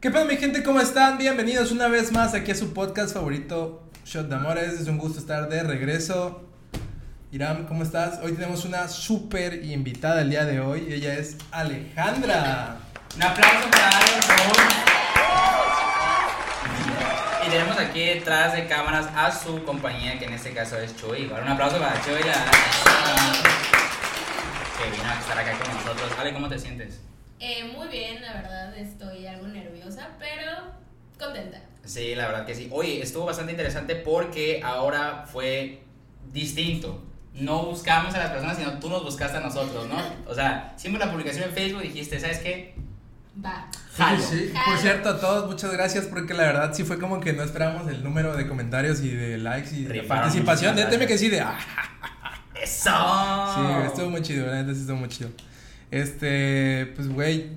¿Qué pasa mi gente? ¿Cómo están? Bienvenidos una vez más aquí a su podcast favorito, Shot de Amores. Es un gusto estar de regreso. Iram, ¿cómo estás? Hoy tenemos una súper invitada el día de hoy. Ella es Alejandra. Un aplauso para Alex Y tenemos aquí detrás de cámaras a su compañía, que en este caso es Chuy. Igual un aplauso para Chuy, que vino a estar acá con nosotros. Ale, ¿cómo te sientes? Eh, muy bien, la verdad estoy algo nerviosa, pero contenta. Sí, la verdad que sí. Oye, estuvo bastante interesante porque ahora fue distinto. No buscamos a las personas, sino tú nos buscaste a nosotros, ¿no? O sea, hicimos la publicación en Facebook dijiste, ¿sabes qué? Va. Jalo. Sí, sí. Por cierto, a todos muchas gracias porque la verdad sí fue como que no esperábamos el número de comentarios y de likes y de participación. Déjeme que sí de... ¡Eso! sí, estuvo muy chido, la neta sí estuvo muy chido. Este, pues güey,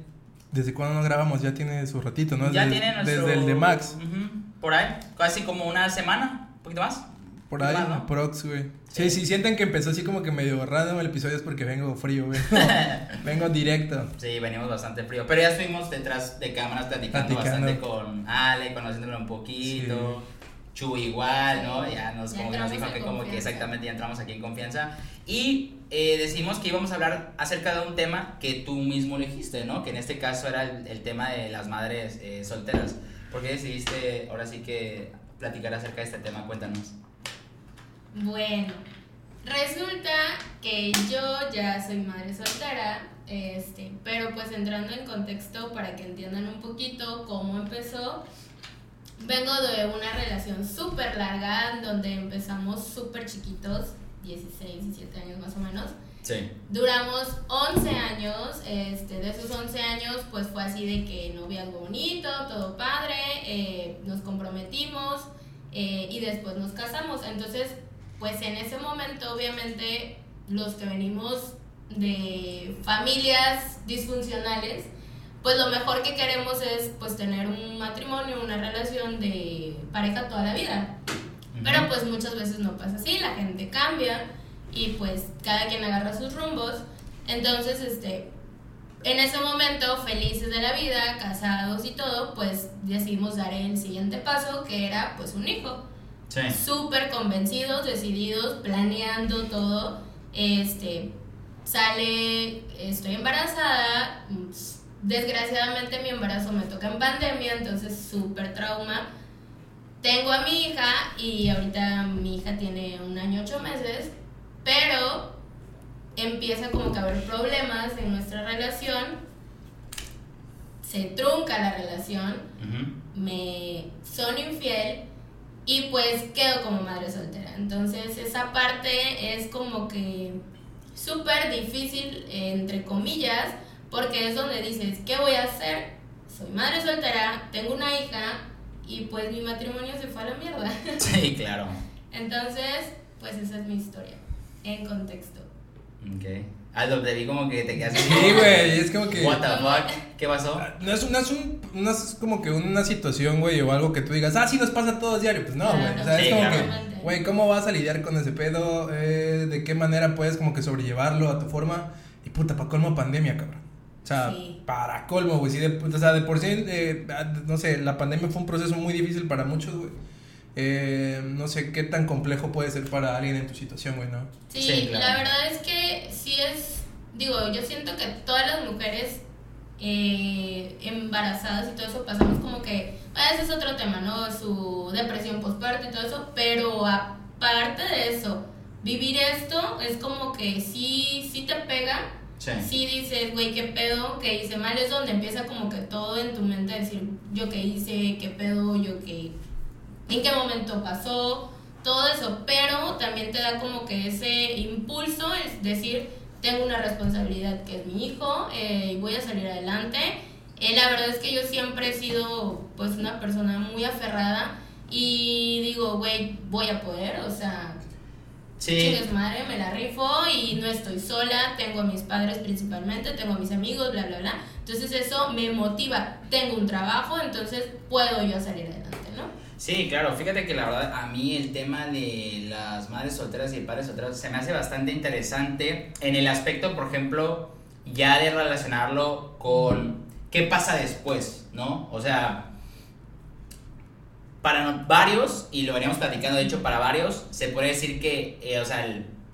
¿desde cuándo no grabamos? Ya tiene su ratito, ¿no? Ya desde, tiene nuestro... Desde el de Max. Ujú, Por ahí, casi como una semana, un poquito más. Por ahí, Más, ¿no? prox, güey. Sí, Sí. si sienten que empezó así como que medio random el episodio es porque vengo frío, güey. vengo directo. Sí, venimos bastante frío. Pero ya estuvimos detrás de cámaras platicando, Platicando. bastante con Ale, conociéndolo un poquito. Chu igual, ¿no? Ya nos, Ya como que nos dijo que como que exactamente ya entramos aquí en confianza. Y eh, decimos que íbamos a hablar acerca de un tema que tú mismo elegiste, ¿no? Que en este caso era el, el tema de las madres eh, solteras. ¿Por qué decidiste ahora sí que platicar acerca de este tema? Cuéntanos. Bueno, resulta que yo ya soy madre soltera, este, pero pues entrando en contexto para que entiendan un poquito cómo empezó. Vengo de una relación súper larga, donde empezamos súper chiquitos, 16, 17 años más o menos. Sí. Duramos 11 años, este, de esos 11 años pues fue así de que noviazgo bonito, todo padre, eh, nos comprometimos eh, y después nos casamos. Entonces, pues en ese momento obviamente los que venimos de familias disfuncionales, pues lo mejor que queremos es pues tener un matrimonio, una relación de pareja toda la vida. Pero pues muchas veces no pasa así, la gente cambia y pues cada quien agarra sus rumbos. Entonces, este, en ese momento, felices de la vida, casados y todo, pues decidimos dar el siguiente paso, que era pues un hijo. Sí. Súper convencidos, decididos, planeando todo. Este, sale, estoy embarazada. Desgraciadamente mi embarazo me toca en pandemia, entonces súper trauma. Tengo a mi hija y ahorita mi hija tiene un año ocho meses, pero empieza como que a haber problemas en nuestra relación. Se trunca la relación, me son infiel y pues quedo como madre soltera. Entonces esa parte es como que súper difícil, entre comillas, porque es donde dices, ¿qué voy a hacer? Soy madre soltera, tengo una hija y pues mi matrimonio se fue a la mierda. Sí, claro. Entonces, pues esa es mi historia, en contexto. Ok. Aldo, te vi como que te quedaste. Sí, güey, es como que... What the fuck? ¿Qué pasó? No es, no, es un, no es como que una situación, güey, o algo que tú digas, ah, sí nos pasa a todos diario. Pues no, güey. Claro, o sea, sí, es como claro. que, güey, ¿cómo vas a lidiar con ese pedo? Eh, ¿De qué manera puedes como que sobrellevarlo a tu forma? Y puta, para colmo pandemia, cabrón. O sea, Sí. para colmo, güey. Sí, de, o sea, de por sí, eh, no sé, la pandemia fue un proceso muy difícil para muchos, güey. Eh, no sé qué tan complejo puede ser para alguien en tu situación, güey, ¿no? Sí, Sí, claro. la verdad es que sí es, digo, yo siento que todas las mujeres eh, embarazadas y todo eso pasamos como que, ah, ese es otro tema, ¿no? Su depresión postparto y todo eso, pero aparte de eso, vivir esto es como que sí, sí te pega, Sí. sí dices, güey, qué pedo, que hice mal, es donde empieza como que todo en tu mente decir, yo qué hice, qué pedo, yo qué, en qué momento pasó, todo eso, pero también te da como que ese impulso, es decir, tengo una responsabilidad que es mi hijo eh, y voy a salir adelante. Eh, la verdad es que yo siempre he sido pues una persona muy aferrada y digo, güey, voy a poder, o sea, Sí. Madre, me la rifo y no estoy sola, tengo a mis padres principalmente, tengo a mis amigos, bla, bla, bla. Entonces eso me motiva, tengo un trabajo, entonces puedo yo salir adelante, ¿no? Sí, claro, fíjate que la verdad a mí el tema de las madres solteras y padres solteros se me hace bastante interesante en el aspecto, por ejemplo, ya de relacionarlo con ¿qué pasa después? ¿No? O sea, para varios, y lo veníamos platicando, de hecho, para varios, se puede decir que, eh, o sea,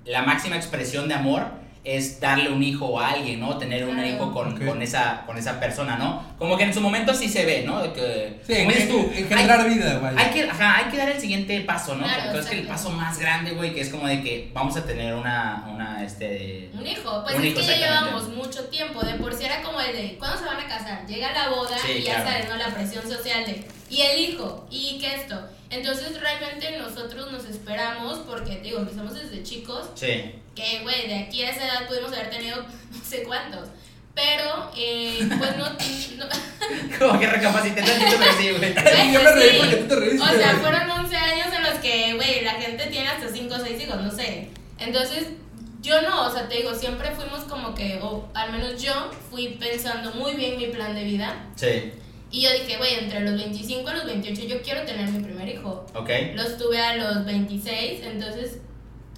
la máxima expresión de amor es darle un hijo a alguien, ¿no? Tener un hijo con, con, esa, con esa persona, ¿no? Como que en su momento sí se ve, ¿no? De que, Sí, en, como tú, en- en hay- generar vida, güey. hay que, ajá, hay que dar el siguiente paso, ¿no? Claro, Porque es que el paso más grande, güey, que es como de que vamos a tener una, una, este... Un hijo, pues Un es hijo, que ya llevamos mucho tiempo, de por sí era como el de, ¿cuándo se van a casar? Llega la boda Sí, y ya sabes, ¿no? La presión social de, y el hijo, y que esto. Entonces realmente nosotros nos esperamos, porque te digo, empezamos desde chicos, Sí, que güey, de aquí a esa edad pudimos haber tenido no sé cuántos. Pero, eh, pues no, no como que recapacité tantito, pero sí, güey. Güey, Yo me reí sí. porque tú te reíste, O sea, fueron 11 años en los que, güey, la gente tiene hasta 5 o 6 hijos, no sé. Entonces, yo no, o sea, te digo, siempre fuimos como que, o al menos yo fui pensando muy bien mi plan de vida. Sí, Y yo dije, güey, entre los 25 y los 28 yo quiero tener mi primer hijo. ok. Los tuve a los 26, entonces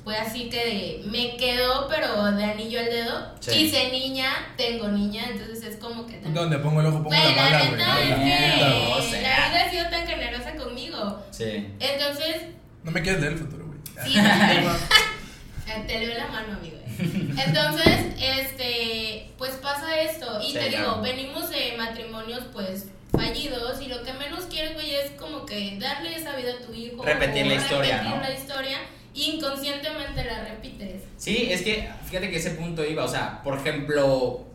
fue así que me quedó, pero de anillo al dedo. Sí. Quise niña, tengo niña, entonces es como que... también- Donde pongo el ojo, pongo la la bala, güey. neta es La que la vida ha sido tan generosa conmigo. Sí. Entonces, No me quieres leer el futuro, güey. sí, eh, te leo la mano, amigo. Entonces, este, pues pasa esto. Y Sí, te digo, venimos de matrimonios, pues, fallidos. Y lo que menos quieres, güey, es como que darle esa vida a tu hijo. Repetir la historia, repetir ¿no? la historia. Y inconscientemente la repites. Sí, es que fíjate que ese punto iba, o sea, por ejemplo,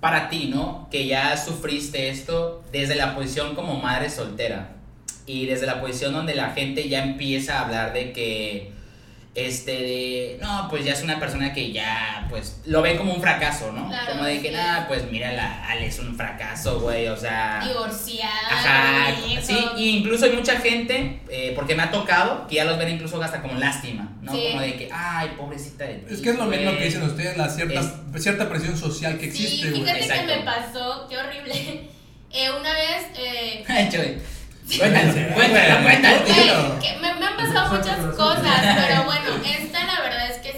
para ti, ¿no? Que ya sufriste esto desde la posición como madre soltera y desde la posición donde la gente ya empieza a hablar de que, este, de, no, pues ya es una persona que ya, pues, lo ve como un fracaso, ¿no? Claro, como de que, sí. nada, pues mira, la Ale es un fracaso, güey, o sea... Divorciada. Ajá, sí, y incluso hay mucha gente, eh, porque me ha tocado, que ya los ven incluso hasta como lástima, ¿no? Sí. Como de que, ay, pobrecita de ti. Es que es lo mismo güey". que dicen ustedes, la cierta, cierta presión social que Sí, existe, güey. fíjate que Exacto. me pasó, qué horrible. Eh, una vez, eh. Cuéntalo, cuéntalo, cuéntalo. Me, me han pasado muchas cosas, pero bueno, esta la verdad es que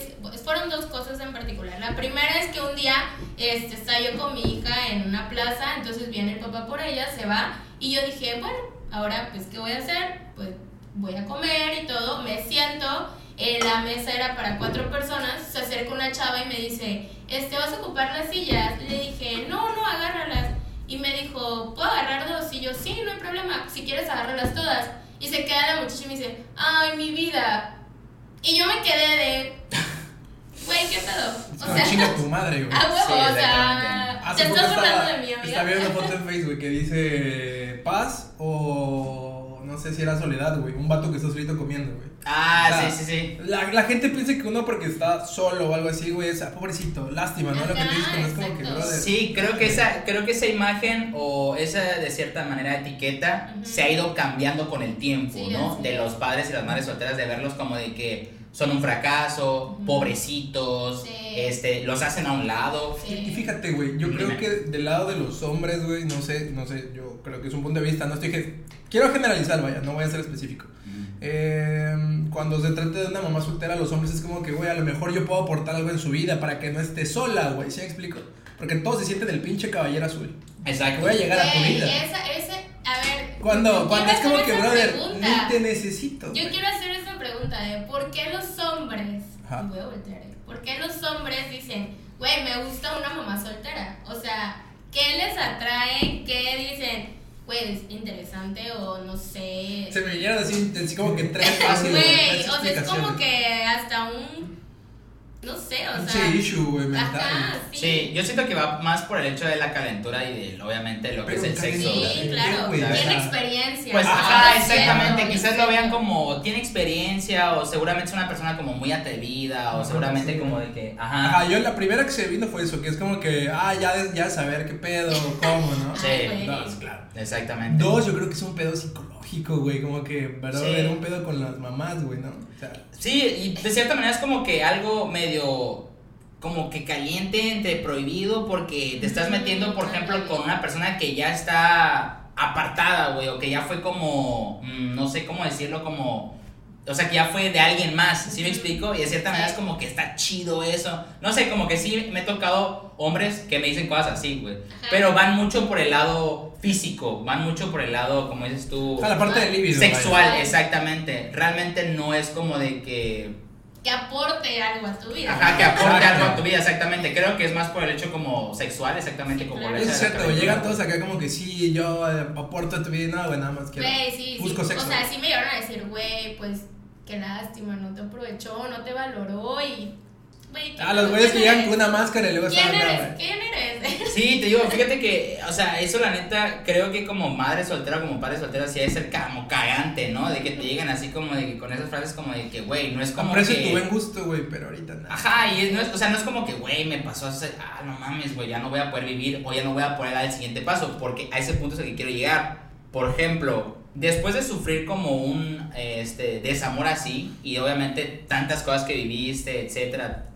fueron dos cosas en particular. La primera es que un día este, estaba yo con mi hija en una plaza, entonces viene el papá por ella, se va, y yo dije, bueno, ahora pues, ¿qué voy a hacer? Pues voy a comer y todo, me siento, eh, la mesa era para cuatro personas, se acerca una chava y me dice, este, ¿vas a ocupar las sillas? Le dije, no, no, agárralas. Y me dijo, ¿puedo agarrar dos? Y yo, sí, no hay problema, si quieres agárralas todas. Y se queda la muchacha y me dice, ay, mi vida. Y yo me quedé de, güey, ¿qué pedo? Es O como sea, chinga tu madre, güey. a huevo, Sí, o sea, te estás burlando de mí, amiga. estaba viendo una foto en Facebook que dice paz o no sé si era soledad, güey. Un vato que está solito comiendo, güey. Ah, O sea, sí, sí, sí. La, la gente piensa que uno porque está solo o algo así, güey, es ah, pobrecito, lástima, ¿no? Lo que te es como que, brother. Sí, creo que esa, creo que esa imagen o esa de cierta manera etiqueta se ha ido cambiando con el tiempo, Sí, ¿no? De los padres y las madres solteras de verlos como de que son un fracaso, pobrecitos, Sí. este, los hacen a un lado. Sí. Y fíjate, güey, yo Dime. creo que del lado de los hombres, güey, no sé, no sé, yo creo que es un punto de vista, no estoy quiero generalizar, vaya, no voy a ser específico. Eh, cuando se trata de una mamá soltera, los hombres es como que, güey, a lo mejor yo puedo aportar algo en su vida para que no esté sola, güey, ¿sí me explico? Porque todo se siente del pinche caballero azul. Exacto. Voy a llegar a tu vida. esa, ese, a ver. Cuando, cuando es como que, esa brother, pregunta. ni te necesito. Yo güey. quiero hacer esta pregunta de por qué los hombres, Ajá. voy a voltear. ¿por qué los hombres dicen, güey, me gusta una mamá soltera? O sea, ¿qué les atrae? ¿Qué dicen? Pues interesante o no sé. Se me vinieron así, así como que tres fáciles. güey, o sea, es como que hasta un. No sé, o sea. issue, güey, mental. Ajá, sí. Sí, yo siento que va más por el hecho de la calentura y de, obviamente, lo que Pero es el sexo. Sí, claro. Tiene experiencia. Pues, ajá, exactamente. Quizás lo vean como tiene experiencia o seguramente es una persona como muy atrevida o Ajá, seguramente sí. como de que, Ajá, ajá. yo la primera que se vino fue eso, que es como que, ah, ya, de- ya saber qué pedo, cómo, ¿no? Sí. Dos, claro. Exactamente. Dos, yo creo que es un pedo psicológico, güey, como que, ¿verdad? Sí. Era un pedo con las mamás, güey, ¿no? O sea, Sí, y de cierta manera es como que algo medio como que caliente entre prohibido porque te estás metiendo, por ejemplo, con una persona que ya está apartada, güey, o que ya fue como, mm, no sé cómo decirlo, como o sea, que ya fue de alguien más, ¿sí me explico? Y de cierta manera es como que está chido eso. No sé, como que sí me he tocado hombres que me dicen cosas así, güey. Pero van mucho por el lado físico, van mucho por el lado, como dices tú, A la parte del libido. sexual, vaya. exactamente. Realmente no es como de que Que aporte algo a tu vida. Ajá, que aporte algo a tu vida, exactamente. Creo que es más por el hecho como sexual, exactamente como Claro. el hecho es cierto, calentura. Llegan todos acá como que sí, yo eh, aporto a tu vida y nada, güey, nada más quiero. Güey, sí, sí. Busco sexo. O sea, sí me llegaron a decir, güey, pues qué lástima, no te aprovechó, no te valoró y. Güey, Ah, los güeyes que ¿quién llegan con una máscara y luego ¿Quién están eres? ¿Quién eres? Sí, te digo, fíjate que, o sea, eso la neta, creo que como madre soltera, como padre soltera, sí debe ser como cagante, ¿no? De que te lleguen así como de que con esas frases como de que, güey, no es como Aprecio que... tu buen gusto, güey, pero ahorita nada. Ajá, y es- no es, o sea, no es como que, güey, me pasó hace, ah, no mames, güey, ya no voy a poder vivir o ya no voy a poder dar el siguiente paso, porque a ese punto es el que quiero llegar. Por ejemplo, después de sufrir como un este, desamor así, y obviamente tantas cosas que viviste, etcétera,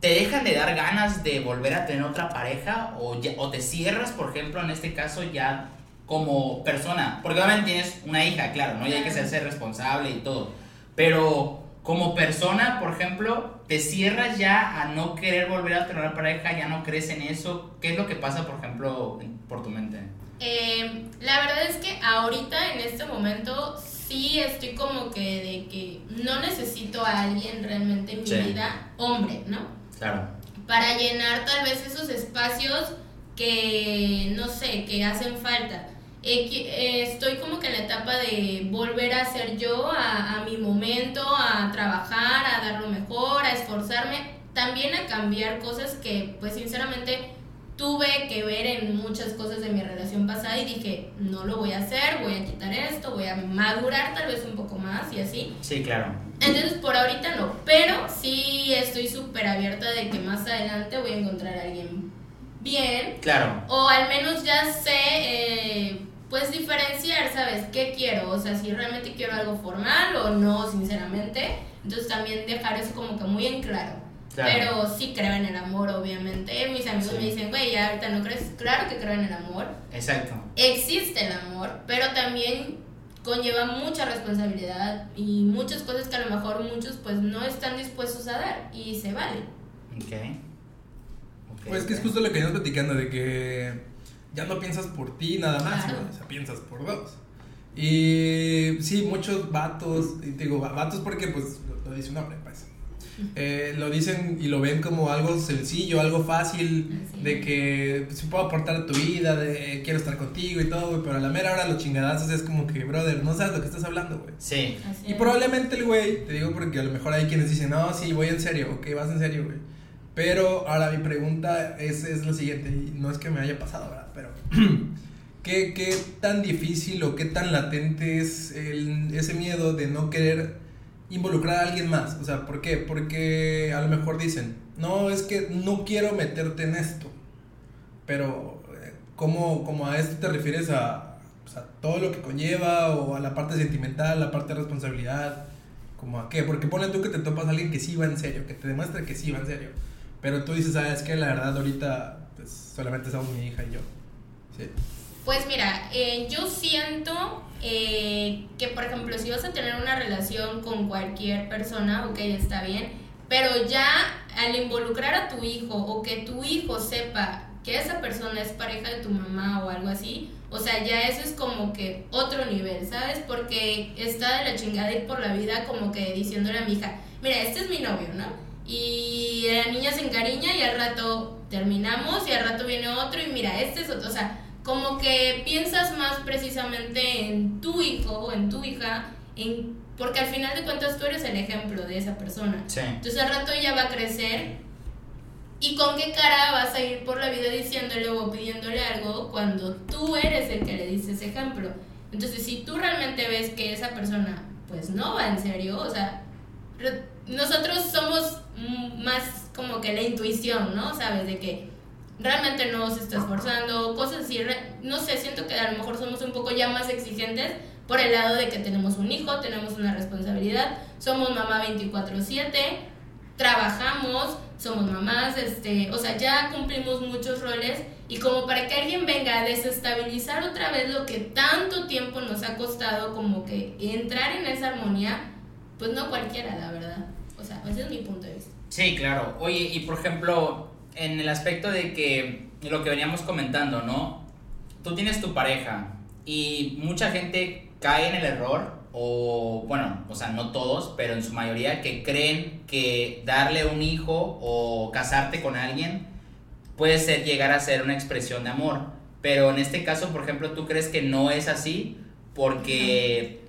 ¿te dejan de dar ganas de volver a tener otra pareja o, ya- o te cierras, por ejemplo, en este caso ya como persona? Porque obviamente tienes una hija, claro, ¿no? Y hay que ser, ser responsable y todo. Pero como persona, por ejemplo, te cierras ya a no querer volver a tener una pareja, ya no crees en eso. ¿Qué es lo que pasa, por ejemplo, por tu mente? Eh, la verdad es que ahorita, en este momento, sí estoy como que de que no necesito a alguien realmente en mi Sí. vida, hombre, ¿no? Claro. para llenar tal vez esos espacios que no sé, que hacen falta. Eh, estoy como que en la etapa de volver a ser yo, a, a mi momento, a trabajar, a dar lo mejor, a esforzarme, también a cambiar cosas que pues sinceramente tuve que ver en muchas cosas de mi relación pasada y dije, no lo voy a hacer, voy a quitar esto, voy a madurar tal vez un poco más y así. Sí, claro. Entonces, por ahorita no, pero sí estoy súper abierta de que más adelante voy a encontrar a alguien bien, Claro. o al menos ya sé, eh, pues diferenciar, ¿sabes? ¿Qué quiero? O sea, si realmente quiero algo formal o no, sinceramente. Entonces, también dejar eso como que muy en claro. Claro. Pero sí creo en el amor, obviamente. Mis amigos Sí. me dicen, güey, ya ahorita no crees. Claro que creo en el amor Exacto. existe el amor, pero también conlleva mucha responsabilidad y muchas cosas que a lo mejor muchos pues no están dispuestos a dar y se vale. Ok. Ok, Pues que es justo lo que veníamos platicando, de que ya no piensas por ti nada más, Claro. o sea, piensas por dos. Y sí, muchos vatos, y te digo, va- vatos porque pues lo, lo dice un hombre, pues. Eh, lo dicen y lo ven como algo sencillo, algo fácil, Así. de que pues, sí puedo aportar a tu vida, de quiero estar contigo y todo, güey, pero a la mera hora los chingadazos es como que, brother, no sabes lo que estás hablando, güey. Sí. Así Y es. probablemente el güey, te digo porque a lo mejor hay quienes dicen, no, sí, voy en serio, ok, vas en serio, güey. Pero ahora mi pregunta es, es lo siguiente, y no es que me haya pasado, ¿verdad? Pero, ¿qué, qué tan difícil o qué tan latente es el- ese miedo de no querer involucrar a alguien más? O sea, ¿por qué? Porque a lo mejor dicen, no, es que no quiero meterte en esto. Pero, eh, ¿cómo, cómo a esto te refieres a, pues, a todo lo que conlleva o a la parte sentimental, la parte de responsabilidad? ¿Como a qué? Porque pone tú que te topas a alguien que sí va en serio, que te demuestra que sí va en serio. Pero tú dices, ah, es que la verdad ahorita pues, solamente somos mi hija y yo. Sí. Pues mira, eh, yo siento eh, que por ejemplo si vas a tener una relación con cualquier persona, ok, está bien, pero ya al involucrar a tu hijo o que tu hijo sepa que esa persona es pareja de tu mamá o algo así, o sea, ya eso es como que otro nivel, ¿sabes? Porque está de la chingada ir por la vida como que diciéndole a mi hija, mira, este es mi novio, ¿no? Y la niña se encariña y al rato terminamos y al rato viene otro y mira, este es otro, o sea, como que piensas más precisamente en tu hijo o en tu hija, en, porque al final de cuentas tú eres el ejemplo de esa persona. Sí. Entonces al rato ella va a crecer y con qué cara vas a ir por la vida diciéndole o pidiéndole algo cuando tú eres el que le dices ejemplo. Entonces si tú realmente ves que esa persona pues no va en serio, o sea, nosotros somos más como que la intuición, ¿no? Sabes de que realmente no se está esforzando, cosas así, no sé, siento que a lo mejor somos un poco ya más exigentes por el lado de que tenemos un hijo, tenemos una responsabilidad, somos mamá 24/7, trabajamos, somos mamás, este, o sea, ya cumplimos muchos roles y como para que alguien venga a desestabilizar otra vez lo que tanto tiempo nos ha costado como que entrar en esa armonía, pues no cualquiera, la verdad. O sea, ese es mi punto de vista. Sí, claro. Oye, y por ejemplo, en el aspecto de que lo que veníamos comentando, ¿no? Tú tienes tu pareja y mucha gente cae en el error, o bueno, o sea, no todos, pero en su mayoría que creen que darle un hijo o casarte con alguien puede ser llegar a ser una expresión de amor. Pero en este caso, por ejemplo, tú crees que no es así porque,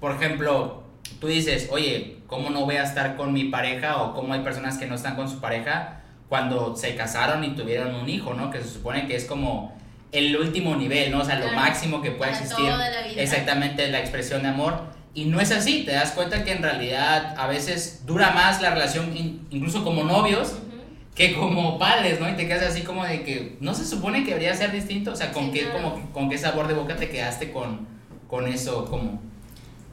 por ejemplo, tú dices, oye, ¿cómo no voy a estar con mi pareja o cómo hay personas que no están con su pareja cuando se casaron y tuvieron un hijo, ¿no? Que se supone que es como el último nivel, ¿no? O sea, lo máximo que puede existir. la vida. Exactamente, la expresión de amor. Y no es así, te das cuenta que en realidad a veces dura más la relación, in- incluso como novios, que como padres, ¿no? Y te quedas así como de que no se supone que debería ser distinto, o sea, ¿con, Sí, qué, claro. como, con qué sabor de boca te quedaste con, con eso? Como,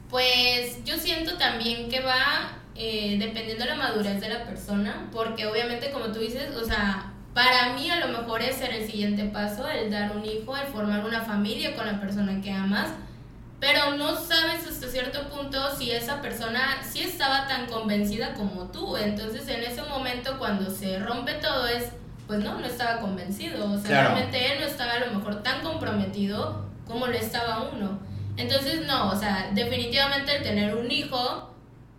Pues yo siento también que va eh, dependiendo de la madurez de la persona, porque obviamente como tú dices, o sea, para mí a lo mejor es ser el siguiente paso, el dar un hijo, el formar una familia con la persona que amas, pero no sabes hasta cierto punto si esa persona sí estaba tan convencida como tú, entonces en ese momento cuando se rompe todo es, pues no, no estaba convencido, o sea, Claro. realmente él no estaba a lo mejor tan comprometido como lo estaba uno. Entonces, no, o sea, definitivamente el tener un hijo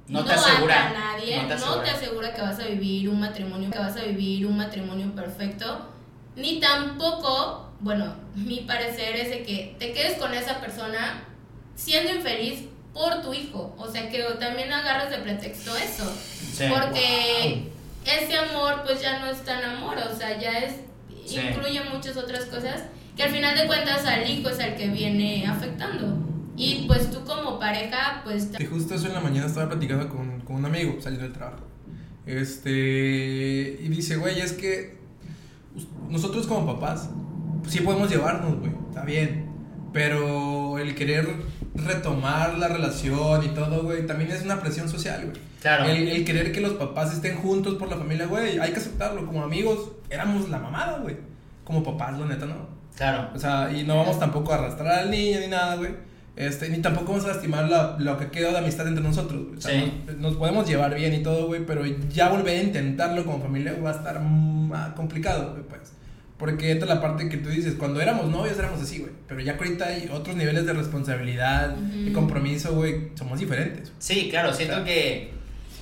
No te asegura, a nadie, no no te asegura. que vas a vivir un matrimonio, que vas a vivir un matrimonio perfecto, ni tampoco, bueno, mi parecer es de que te quedes con esa persona siendo infeliz por tu hijo, o sea, que también agarras de pretexto eso, sí, porque ese amor pues ya no es tan amor, o sea, ya es Sí. incluye muchas otras cosas que al final de cuentas al hijo es el que viene afectando. Y pues tú como pareja, pues Y justo eso en la mañana estaba platicando con, con un amigo saliendo del trabajo. Este. Y dice, güey, es que nosotros como papás, pues, sí podemos llevarnos, güey, está bien. Pero el querer retomar la relación y todo, güey, también es una presión social, güey. Claro. El, el querer que los papás estén juntos por la familia, güey, hay que aceptarlo. Como amigos, éramos la mamada, güey. Como papás, lo neta, ¿no? Claro. O sea, y no vamos tampoco a arrastrar al niño ni nada, güey. Este, ni tampoco vamos a lastimar la- lo que queda de amistad entre nosotros. O sea, Sí. nos, nos podemos llevar bien y todo, güey, pero ya volver a intentarlo como familia va a estar más complicado, güey, pues. Porque entra la parte que tú dices, cuando éramos novios éramos así, güey. Pero ya que ahorita hay otros niveles de responsabilidad y Ujú. compromiso, güey, somos diferentes. Sí, claro, siento Claro. que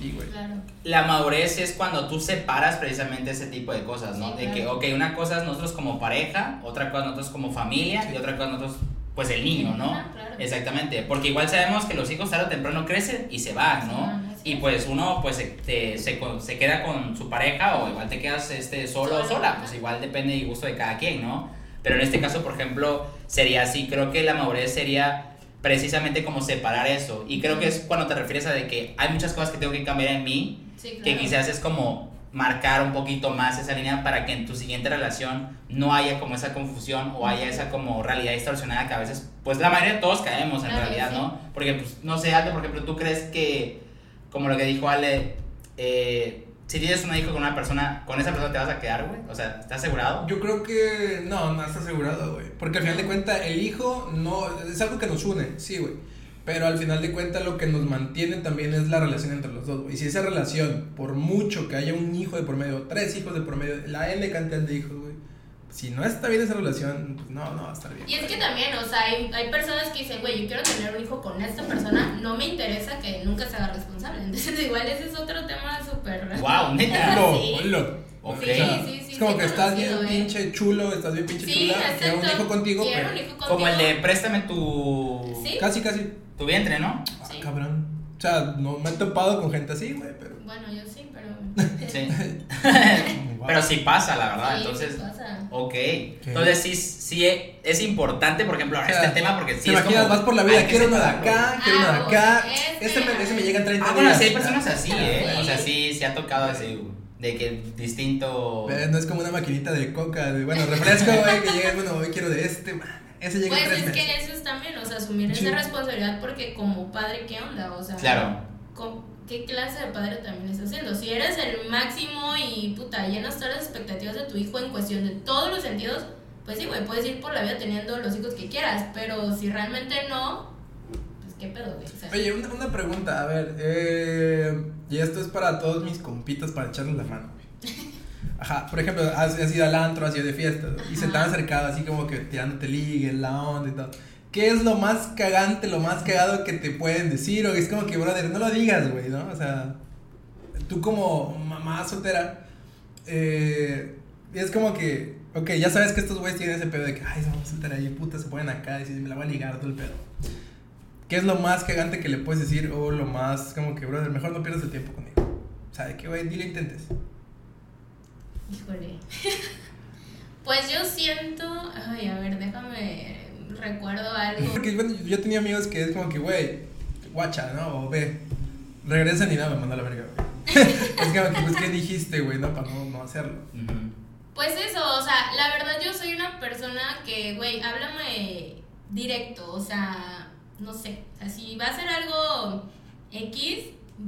Sí, güey. claro. la madurez es cuando tú separas precisamente ese tipo de cosas, ¿no? Sí, De que, claro. ok, una cosa es nosotros como pareja, otra cosa nosotros como familia Sí. y otra cosa nosotros, pues el niño, ¿no? Ah, claro. Exactamente, porque igual sabemos que los hijos tarde o temprano crecen y se van, ¿no? Y es. pues uno pues se, te- se, se queda con su pareja o igual te quedas este, solo o sola, pues igual depende del gusto de cada quien, ¿no? Pero en este caso, por ejemplo, sería así, creo que la madurez sería precisamente como separar eso. Y creo que es cuando te refieres a de que hay muchas cosas que tengo que cambiar en mí, Sí, claro. que quizás es como marcar un poquito más esa línea para que en tu siguiente relación no haya como esa confusión o haya esa como realidad distorsionada que a veces, pues la mayoría de todos caemos en Claro, realidad, sí. ¿no? Porque, pues, no sé, Ale, por ejemplo, tú crees que, como lo que dijo Ale, eh, si tienes un hijo con una persona, ¿con esa persona te vas a quedar, güey? O sea, ¿estás asegurado? Yo creo que no, no está asegurado, güey. Porque al final de cuentas, el hijo no es algo que nos une, sí, güey. Pero al final de cuentas, lo que nos mantiene también es la relación entre los dos. Y si esa relación, por mucho que haya un hijo de por medio, tres hijos de por medio, la N cantidad de hijos, güey. Si no está bien esa relación, pues no, no va a estar bien. Y es que también, o sea, hay, hay personas que dicen, güey, yo quiero tener un hijo con esta persona, no me interesa que nunca se haga responsable. Entonces, igual ese es otro tema súper... ¡Wow! Neta. Sí. Ponlo. Ok. Sí, O sea, sí, sí, es como que estás bien ¿eh? pinche chulo, estás bien pinche Sí, chula, quiero un hijo contigo, Quiero pero un hijo contigo. Como el de préstame tu, Sí. casi, casi. tu vientre, ¿no? Ah, Sí. cabrón. O sea, no me he topado con gente así, güey, pero... Bueno, yo sí, pero... Sí. Pero sí pasa, la verdad. Sí, Entonces, sí pasa. Ok, entonces sí, sí es importante, por ejemplo, O sea, este tema porque sí ¿Te es imaginas? como, vas por la vida, quiero uno de acá, quiero uno de Ah, acá. este. Me, ese me llega en 30 Ah, bueno, sí hay personas así, ¿eh? O sea, sí, sí ha tocado así, güey, de que distinto... No es como una maquinita de coca, de bueno, refresco, güey, que llega, bueno, hoy quiero de este, man. Ese llega Pues es que meses. en eso es también, o sea, asumir Sí. esa responsabilidad porque como padre, ¿qué onda? O sea, Claro, con- ¿qué clase de padre también estás haciendo? Si eres el máximo y puta, llenas todas las expectativas de tu hijo en cuestión de todos los sentidos, pues sí, güey, puedes ir por la vida teniendo los hijos que quieras, pero si realmente no, ¿qué pedo, güey? O sea, Oye, una, una pregunta, a ver, eh, y esto es para todos mis compitas para echarles la mano, güey. Ajá, por ejemplo, has, has ido al antro, has ido de fiesta, y se te han acercado así como que tirándote ligue, la onda y todo. ¿Qué es lo más cagante, lo más cagado que te pueden decir? O es como que, brother, no lo digas, güey, ¿no? O sea, tú como mamá soltera, eh, es como que, ok, ya sabes que estos güeyes tienen ese pedo de que, ay, vamos a soltera ahí, puta, se ponen acá y me la voy a ligar, todo el pedo. ¿Qué es lo más cagante que le puedes decir? O lo más, como que, brother, mejor no pierdas el tiempo conmigo. O sea, de que, güey, dile intentes. Híjole. pues yo siento. Ay, a ver, déjame. Recuerdo algo. Porque, bueno, yo tenía amigos que es como que, güey, guacha, ¿no? O ve, regresen y nada, me manda a la verga, güey. es como que, pues, ¿qué dijiste, güey? No, para no, no hacerlo. Pues eso, o sea, la verdad yo soy una persona que, güey, háblame directo, o sea, no sé, o sea, si va a ser algo X,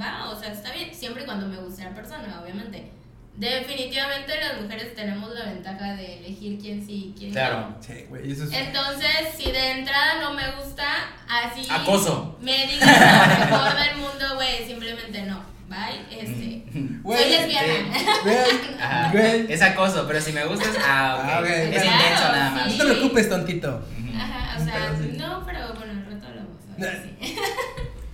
va, o sea, está bien, siempre y cuando me guste la persona, obviamente. Definitivamente las mujeres tenemos la ventaja de elegir quién sí y quién no. Claro. Sí, güey, eso es... Entonces, si de entrada no me gusta, así. Acoso. Me digas lo mejor del mundo, güey, simplemente no. Bye, este. Güey, soy lesbiana. Güey, Ajá. güey. Es acoso, pero si me gustas, ah, ok. Ah, ok. Es Claro, intenso nada más. No te preocupes, tontito. Ajá, o sea, Pero sí. no, pero bueno, al rato hablamos. ahora sí.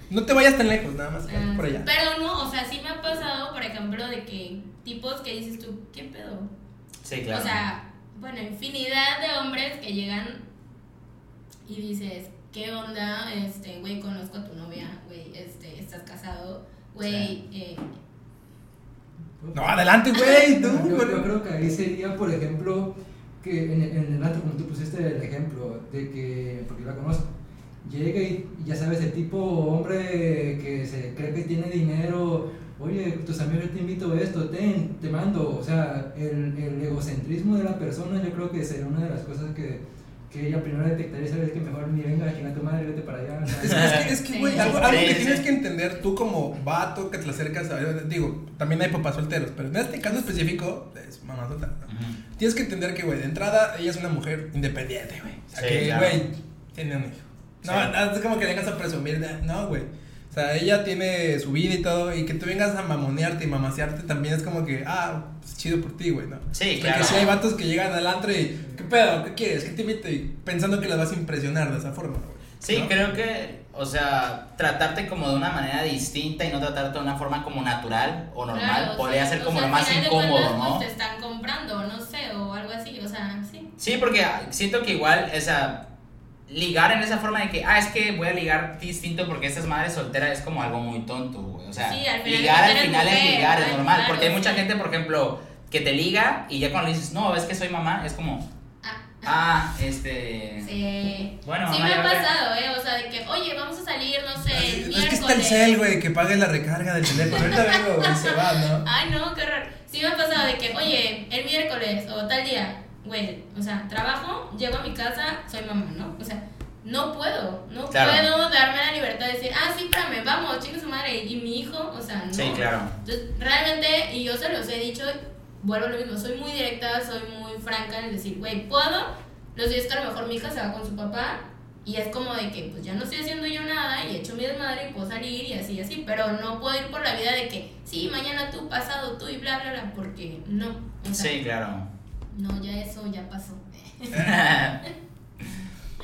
No te vayas tan lejos, nada más, Ah, por allá. Pero no, o sea, sí me ha pasado, por ejemplo, de que tipos que dices tú, ¿qué pedo? Sí, claro. O sea, bueno, infinidad de hombres que llegan y dices, ¿qué onda? Este, güey, conozco a tu novia, güey, este, estás casado, güey, eh, No, adelante, güey, tú. Yo, yo creo que ahí sería, por ejemplo, que en, en el antro, como tú pusiste el ejemplo, de que, porque yo la conozco, llega y ya sabes, el tipo hombre que se cree que tiene dinero, oye, tus amigos te invito a esto, ten, te mando, o sea, el, el egocentrismo de la persona yo creo que sería una de las cosas que, que ella primero detectaría, sabes que mejor ni venga, chinga tu madre, vete para allá. Es que, es que, güey, algo, que tienes que entender tú como vato que te acercas a. Digo, también hay papás solteros, pero en este caso específico, es mamá soltera. Tienes que entender que, güey, de entrada ella es una mujer independiente, güey. O sea, Sí, que, claro. güey, tiene un hijo. No, Sí. es como que vengas a presumir, de- no, güey. O sea, ella tiene su vida y todo, y que tú vengas a mamonearte y mamasearte también es como que, ah, pues chido por ti, güey, ¿no? Sí, Porque claro. si hay vatos que llegan al antro y, ¿qué pedo? ¿Qué quieres? ¿Qué te invito? Y pensando que las vas a impresionar de esa forma, güey. Sí, ¿no? creo que, o sea, tratarte como de una manera distinta y no tratarte de una forma como natural o normal claro, podría sí, ser o como sea, lo más incómodo, cuentas, ¿no? pues, te están comprando, no sé, o algo así, o sea, sí. Sí, porque ah, siento que igual, o sea, ligar en esa forma de que, ah, es que voy a ligar distinto porque esta es madre soltera es como algo muy tonto, güey. O sea, Sí, al final ligar al final es ligar, es normal. claro, porque hay mucha sí. gente, por ejemplo, que te liga y ya cuando le dices, no, es que soy mamá, es como, Ah, ah, este. sí. Bueno, sí mamá, me ha pasado, ¿eh? O sea, de que, oye, vamos a salir, no sé, el Es miércoles. que está el cel, güey, que pagues la recarga del teléfono. Ahorita vengo, güey, se va, ¿no? Ay, no, qué horror. Sí me ha pasado de que, oye, el miércoles o tal día, güey, o sea, trabajo, llego a mi casa, soy mamá, ¿no? O sea, no puedo, no Claro. puedo darme la libertad de decir, ah, sí, espérame, vamos, chingue su madre, y mi hijo, o sea, no. Sí, claro. Entonces, realmente, y yo se los he dicho, vuelvo a lo mismo, soy muy directa, soy muy franca en el decir, güey, puedo, los días que a lo mejor mi hija se va con su papá, y es como de que, pues ya no estoy haciendo yo nada, y he hecho mi desmadre, y puedo salir, y así, y así, pero no puedo ir por la vida de que, sí, mañana tú, pasado tú, y bla, bla, bla, porque no, o sea, Sí, claro. No, ya eso ya pasó.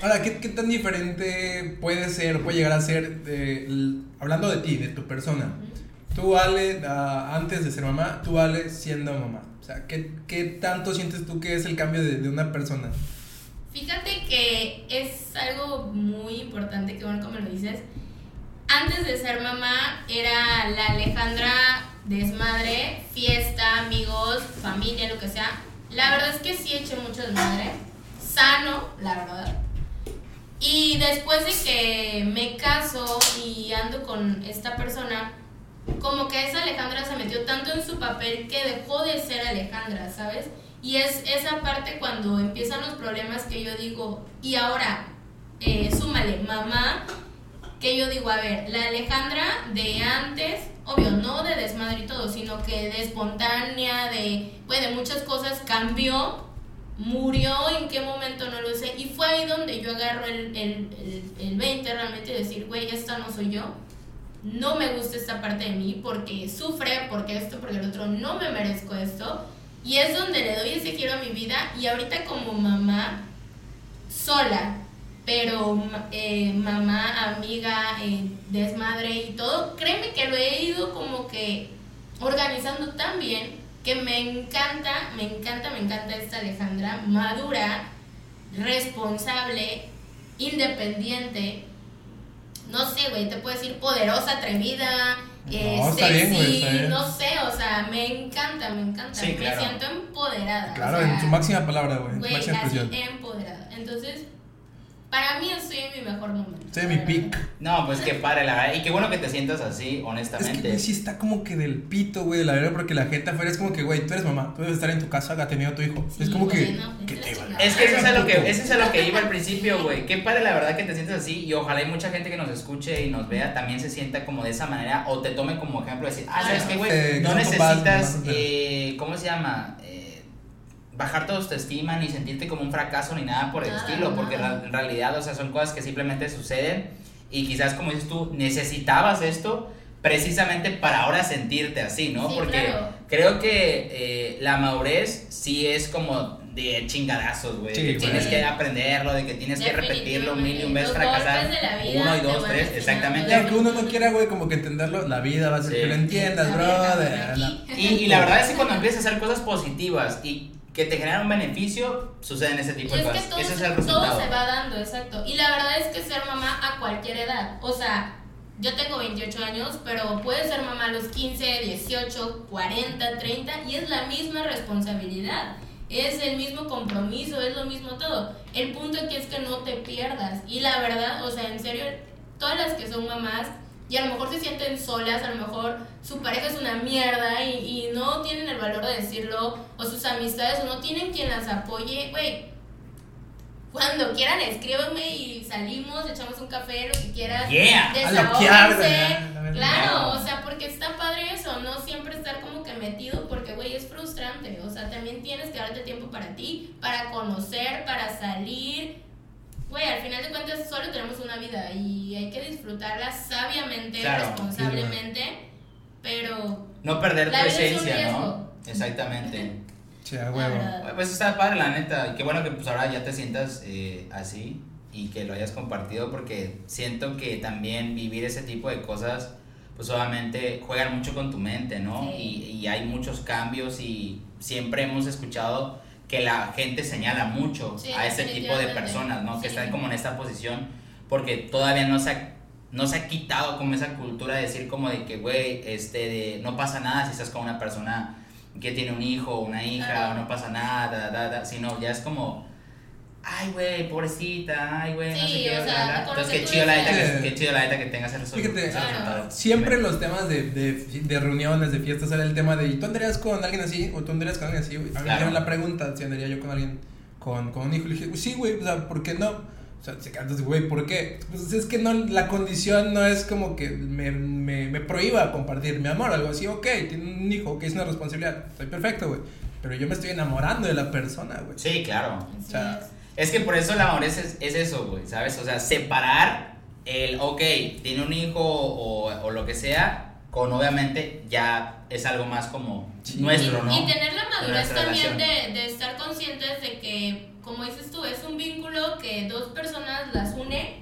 Ahora, ¿qué, qué tan diferente puede ser, puede llegar a ser, de- hablando de ti, de tu persona? Tú, Ale, antes de ser mamá, tú, Ale, siendo mamá. O sea, ¿qué, qué tanto sientes tú que es el cambio de, de una persona? Fíjate que es algo muy importante, que bueno me lo dices. Antes de ser mamá era la Alejandra desmadre, fiesta, amigos, familia, lo que sea. La verdad es que sí eché mucho desmadre, sano, la verdad. Y después de que me caso y ando con esta persona, como que esa Alejandra se metió tanto en su papel que dejó de ser Alejandra, ¿sabes? Y es esa parte cuando empiezan los problemas que yo digo, y ahora, eh, súmale, mamá, que yo digo, a ver, la Alejandra de antes, obvio, no de desmadre y todo, sino que de espontánea, de, pues, de muchas cosas, cambió murió, en qué momento no lo sé. Y fue ahí donde yo agarro el, el, el, el 20 realmente y decir, güey, esta no soy yo. No me gusta esta parte de mí porque sufre, porque esto, porque el otro, no me merezco esto. Y es donde le doy ese giro a mi vida. Y ahorita como mamá, sola, pero eh, mamá, amiga, eh, desmadre y todo, créeme que lo he ido como que organizando tan bien que me encanta, me encanta, me encanta esta Alejandra, madura, responsable, independiente, no sé, güey, te puedo decir poderosa, atrevida, eh, No, bien, bien. no sé, o sea, me encanta, me encanta, Sí, claro. me siento empoderada. Claro, o sea, en su máxima palabra, güey. En máxima expresión. empoderada. Entonces, para mí estoy en mi mejor momento. Estoy en mi peak. No, pues qué padre, la verdad. Y qué bueno que te sientas así, Es que, honestamente. güey, sí está como que del pito, güey, la verdad, porque la gente afuera es como que, güey, tú eres mamá, tú debes estar en tu casa, ha tenido a tu hijo. es como que, no, que te chingada. Es que eso es a lo que, eso es a lo que iba al principio, güey. Qué padre la verdad que te sientes así y ojalá hay mucha gente que nos escuche y nos vea también se sienta como de esa manera o te tome como ejemplo de decir, ah, ¿sabes qué, güey? Eh, que No necesitas, eh, ¿cómo se llama? Eh, bajar tu autoestima ni sentirte como un fracaso ni nada por el Nada, estilo, porque ra- en realidad, o sea, son cosas que simplemente suceden y quizás como dices tú, necesitabas esto precisamente para ahora sentirte así, ¿no? Sí, porque claro. creo que eh, la madurez sí es como de chingadazos, güey. Sí, que tienes que aprenderlo, de que tienes que repetirlo mil y un veces, Los fracasar. Uno y dos, tres, exactamente. Aunque uno no quiera, güey, como que entenderlo, la vida va a ser Sí. que lo entiendas, brother. Y, y la verdad es que cuando empiezas a hacer cosas positivas y que te generan un beneficio, suceden ese tipo Y de es que cosas. todo, Ese es el todo resultado. se va dando, exacto. Y la verdad es que ser mamá a cualquier edad. O sea, yo tengo 28 años, pero puedes ser mamá a los 15, 18, 40, 30 y es la misma responsabilidad. Es el mismo compromiso, es lo mismo todo. El punto aquí es que no te pierdas. Y la verdad, o sea, en serio, todas las que son mamás y a lo mejor se sienten solas, a lo mejor su pareja es una mierda y, y no tienen el valor de decirlo, o sus amistades, o no tienen quien las apoye, güey. Cuando quieran, escríbanme y salimos, echamos un café, lo que quieras. Yeah. Desahóguense. Claro, o sea, porque está padre eso, no siempre estar como que metido, porque, güey, es frustrante. O sea, también tienes que darte tiempo para ti, para conocer, para salir. Güey, al final de cuentas solo tenemos una vida y hay que disfrutarla sabiamente, Claro, responsablemente, pero No perder tu vida es esencia, ¿no? Exactamente. Sí, a huevo. Pues está padre, la neta. Y qué bueno que pues ahora ya te sientas eh, así y que lo hayas compartido porque siento que también vivir ese tipo de cosas, pues obviamente juegan mucho con tu mente, ¿no? Sí. Y, y hay muchos cambios y siempre hemos escuchado que la gente señala mucho Sí, a ese tipo de personas, ¿no? Que están como en esta posición porque todavía no se ha, no se ha quitado como esa cultura de decir como de que, güey, este, de, no pasa nada si estás con una persona que tiene un hijo o una hija, no pasa nada, da, da, sino ya es como, ay, güey, pobrecita, ay, güey, no Sí, sé qué, o sea, bla, bla". con lo Entonces, que qué chido, la neta que, qué chido la neta que tengas resol- Fíjate, resultado. Siempre en los temas de, de, de reuniones, de fiestas, era el tema de ¿y tú andarías con alguien así? ¿O tú andarías con alguien así? A mí me Claro. hicieron la pregunta si andaría yo con alguien con, con un hijo. Le dije, sí, güey, o sea, ¿por qué no? O sea, se entonces, güey, ¿por qué? Pues es que no, la condición no es como que me, me, me prohíba compartir mi amor, algo así, ok, tiene un hijo, que es una responsabilidad, estoy perfecto, güey. Pero yo me estoy enamorando de la persona, güey. Sí, claro. O sea. Es que por eso la madurez es, es eso, güey, ¿sabes? O sea, separar el, ok, tiene un hijo o, o lo que sea, con obviamente ya es algo más como Sí. nuestro, y, ¿no? y tener la madurez también de, de estar conscientes de que, como dices tú, es un vínculo que dos personas las une.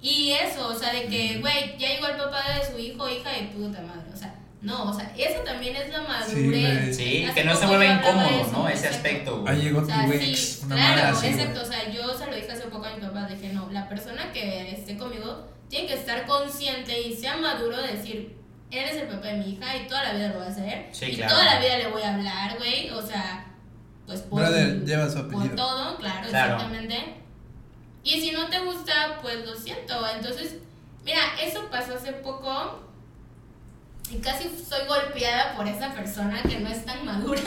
Y eso, o sea, de que, güey, ya llegó el papá de su hijo, hija y puta madre. O sea, no, o sea, eso también es la madurez. Sí, que no se hablaba incómodo, eso, ¿no? Ese exacto. aspecto, güey. Ahí llegó O sea, tu sí, ex, una claro, así, güey. exacto. O sea, yo se lo dije hace poco a mi papá, dije, no, la persona que esté conmigo tiene que estar consciente y sea maduro de decir, eres el papá de mi hija y toda la vida lo voy a hacer. Sí, y claro. toda la vida le voy a hablar, güey. O sea, pues por, Brother, lleva su por todo, claro, Claro. exactamente. Y si no te gusta, pues lo siento. Entonces, mira, eso pasó hace poco. Y casi soy golpeada por esa persona que no es tan madura.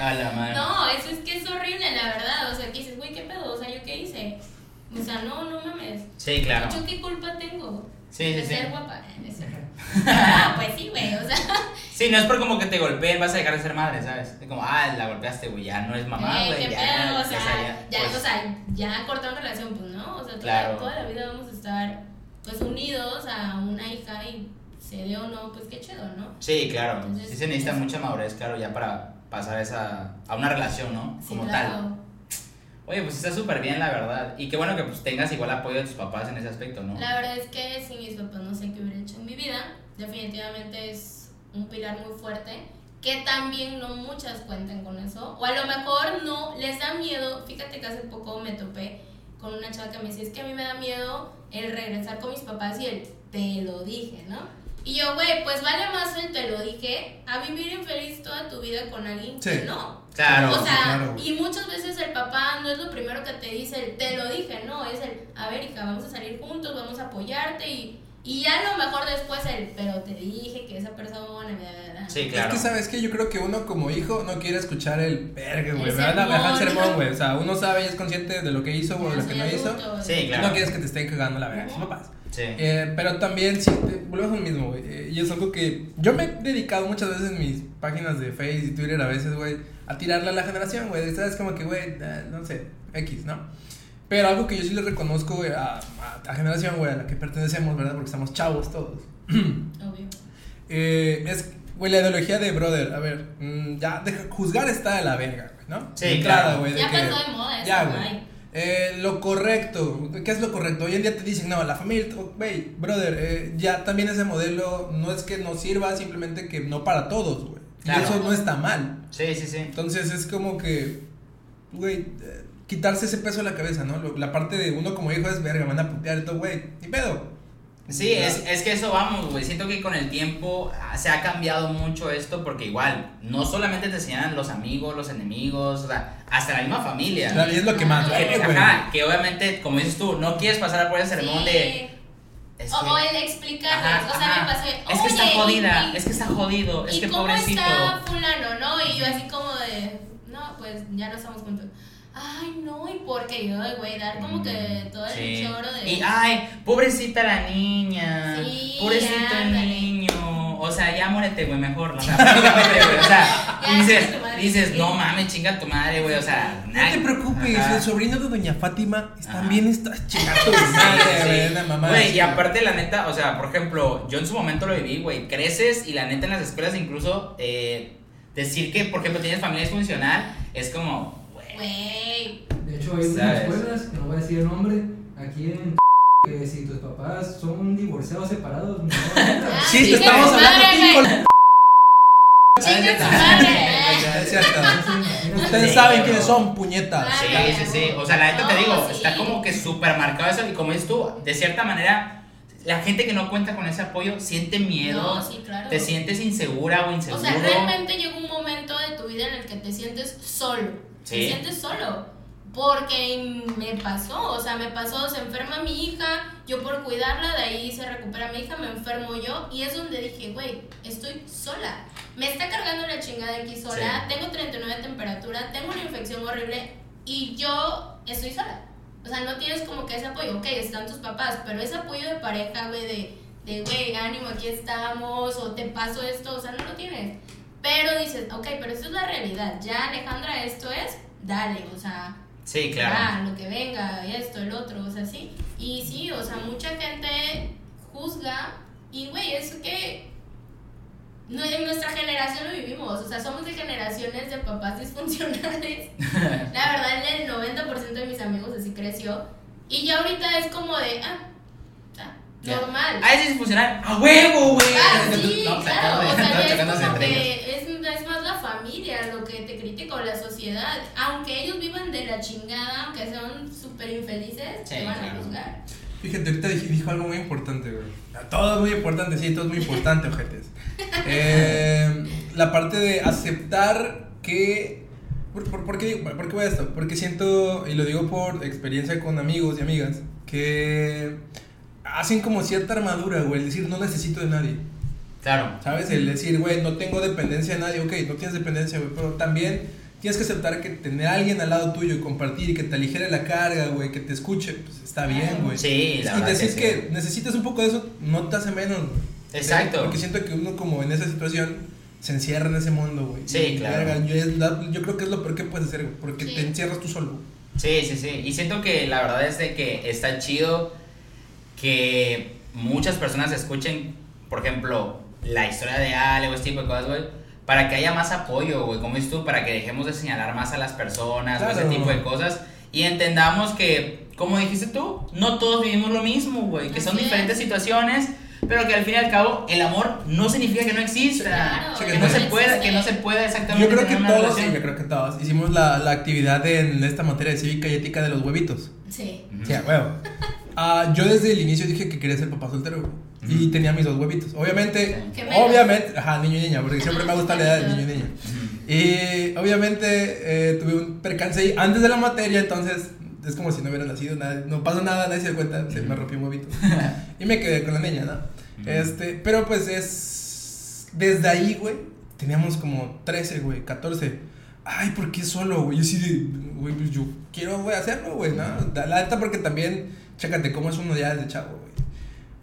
A la madre. No, eso es que es horrible, la verdad. O sea, que dices, güey, ¿qué pedo? O sea, ¿yo qué hice? O sea, no, no mames. Sí, claro. ¿Yo qué culpa tengo? Sí, de sí, sí. ser guapa. Eh, de ser- Ah, pues sí, güey, o sea. Sí, Sí, no es por como que te golpeen, vas a dejar de ser madre, ¿sabes? Es como, ah, la golpeaste, güey, ya no es mamá, Ey, güey. qué ya, pedo, o sea, ya, pues, o sea, ya cortaron relación, pues no, o sea, toda, Claro. toda la vida vamos a estar, pues, unidos a una hija y se dé o no, pues, qué chido, ¿no? Sí, claro. Entonces, sí se necesita es- mucha madurez, claro, ya para pasar esa, a una relación, ¿no? Sí, Como claro. tal. Oye, pues está súper bien, la verdad. Y qué bueno que pues tengas igual apoyo de tus papás en ese aspecto, ¿no? La verdad es que sin mis papás no sé qué hubiera hecho en mi vida. Definitivamente es un pilar muy fuerte. Que también no muchas cuentan con eso. O a lo mejor no les da miedo. Fíjate que hace poco me topé con una chava que me decía: Es que a mí me da miedo el regresar con mis papás y el te lo dije, ¿no? Y yo, güey, pues vale más el te lo dije a vivir infeliz toda tu vida con alguien que Sí. no. Claro. O sea, claro. y muchas veces el papá no es lo primero que te dice, el te lo dije, no, es el, a ver, hija, vamos a salir juntos, vamos a apoyarte y, y ya a lo mejor después el, pero te dije que esa persona, bla". Sí, claro. Es que, ¿sabes que Yo creo que uno como hijo no quiere escuchar el verga, güey. Me van a dejar el sermón. güey. O sea, uno sabe y es consciente de lo que hizo o de Ya lo que no hizo. Sí, claro. No quieres que te estén cagando la verga tus papás. Sí. Eh, pero también, sí, te- volvemos a lo mismo, güey. eh, y es algo que yo me he dedicado muchas veces en mis páginas de Facebook y Twitter a veces, güey, a tirarle a la generación, güey. ¿Sabes? Como que, güey, eh, no sé, X, ¿no? Pero algo que yo sí le reconozco, güey, a, a la generación, güey, a la que pertenecemos, ¿verdad? Porque estamos chavos todos. Obvio. Eh, es, güey, la ideología de brother. A ver, mm, ya, deja, juzgar está de la verga, güey, ¿no? Sí, claro. güey. de Ya que- pasó de moda eso, Ya, güey. Eh, lo correcto, ¿qué es lo correcto? Hoy en día te dicen, no, la familia, oh, güey, brother, eh, ya también ese modelo no es que nos sirva, simplemente que no para todos, güey. Claro. Y eso no está mal. Sí, sí, sí. Entonces es como que, güey, eh, quitarse ese peso de la cabeza, ¿no? Lo- la parte de uno como hijo es, verga, me van a putear y todo, güey, ni pedo. Sí, es, es que eso vamos, güey. Siento que con el tiempo ah, se ha cambiado mucho esto porque igual, no solamente te enseñan los amigos, los enemigos, o sea, hasta la misma familia. Claro, y es lo que más duele, güey. Ajá, que obviamente, como dices tú, no quieres pasar por ese sermón Sí. de... Es o, que- o el explicarles, Ajá, o sea, ajá. me pasó, Es que está "Oye, jodida, y- es que está jodido, es ¿Y que cómo pobrecito. está fulano, no? Y yo así como de, no, pues ya no estamos juntos. Ay, no, ¿y por qué? Yo, güey, dar como que todo el Sí. choro de... Y ay, pobrecita la niña. Sí, pobrecito el ándale. niño. O sea, ya muérete, güey, mejor. O sea, güey. O sea, Ya, dices, chinga tu madre. dices, no mames, chinga tu madre, güey. O sea, No te preocupes, Ajá. el sobrino de doña Fátima Ajá. también está chingando tu madre, güey, mamá. Y aparte, la neta, o sea, por ejemplo, yo en su momento lo viví, güey. Creces y la neta en las escuelas, incluso, eh, decir que, por ejemplo, tienes familia disfuncional es como, güey. De hecho, hay unas escuelas, que no voy a decir el nombre, aquí en que si tus papás son divorciados separados, no Ah, Sí, te estamos hablando güey. Chinga tu madre. Ustedes Sí, saben quiénes son, puñetas. Ah, Sí, sí, sí. O sea, la neta te digo, sí. está como que súper marcado eso. Y como dices tú, de cierta manera, la gente que no cuenta con ese apoyo siente miedo, No, sí, claro. te sientes insegura o inseguro. O sea, realmente llega un momento de tu vida en el que te sientes solo. Sí. Te sientes solo. Porque me pasó, o sea, me pasó, se enferma mi hija, yo por cuidarla, de ahí se recupera mi hija, me enfermo yo, y es donde dije, güey, estoy sola. Me está cargando la chingada aquí sola, tengo 39 de temperatura, tengo una infección horrible, y yo estoy sola. O sea, no tienes como que ese apoyo, ok, están tus papás, pero ese apoyo de pareja, güey, de, de, güey, ánimo, aquí estamos, o te paso esto, o sea, no lo tienes. Pero dices, ok, pero esto es la realidad, ya Alejandra, esto es, dale, o sea, Sí, claro. ya, lo que venga, esto, el otro, o sea, sí. Y sí, o sea, mucha gente juzga, y güey, es que no, en nuestra generación lo vivimos, o sea, somos de generaciones de papás disfuncionales. La verdad, el 90% de mis amigos así creció. Y ya ahorita es como de, ah, ah, normal. Ah, es funcional. ¡A huevo, güey! Ah, sí, No, claro, o sea, ya es como que es, es más la familia lo que te critica o la sociedad. Aunque ellos vivan de la chingada, aunque sean súper infelices, Sí, te van claro. a juzgar. Fíjate, ahorita dij- dijo algo muy importante, güey. Todo es muy importante, sí, todo es muy importante, ojetes. Eh, la parte de aceptar que... ¿Por, por, por qué, digo- por qué voy a esto? Porque siento, y lo digo por experiencia con amigos y amigas, que hacen como cierta armadura, güey, el decir no necesito de nadie. Claro. ¿Sabes? El decir, güey, no tengo dependencia de nadie, ok, no tienes dependencia, güey, pero también tienes que aceptar que tener a alguien al lado tuyo y compartir y que te aligere la carga, güey, que te escuche, pues está bien, güey. Sí, la y verdad decir que sí. que necesitas un poco de eso no te hace menos. güey. Exacto. Porque siento que uno como en esa situación se encierra en ese mundo, güey. Sí, Y, claro. yo, es la- yo creo que es lo peor que puedes hacer, güey, porque Sí. te encierras tú solo. Sí, sí, sí. Y siento que la verdad es de que está chido que muchas personas escuchen, por ejemplo, la historia de Ale o este tipo de cosas, güey. Para que haya más apoyo, güey, como dices tú, para que dejemos de señalar más a las personas o ese Claro. tipo de cosas y entendamos que, como dijiste tú, no todos vivimos lo mismo, güey, que son Así es. diferentes situaciones, pero que al fin y al cabo el amor no significa que no exista, Claro, que que no no se existe. pueda, que no se pueda exactamente Yo creo que todos, relación. yo creo que todos, hicimos la, la actividad en esta materia de cívica y ética de los huevitos. Sí. Sí, a huevo. Ah, yo desde el inicio dije que quería ser papá soltero, güey. Y tenía mis dos huevitos. Obviamente, Sí. Obviamente, ajá, niño y niña, porque siempre me gusta la edad de niño y niña. Y obviamente eh, tuve un percance ahí antes de la materia, entonces es como si no hubiera nacido, nada, no pasó nada, nadie se dio cuenta, se me rompió un huevito. y me quedé con la niña, ¿no? Este, pero pues es. Desde ahí, güey, teníamos como 13, güey, 14. Ay, ¿por qué solo, güey? Yo sí, güey, pues yo quiero, güey, hacerlo, güey, ¿no? Da- La neta, porque también, chécate cómo es uno ya desde chavo, güey.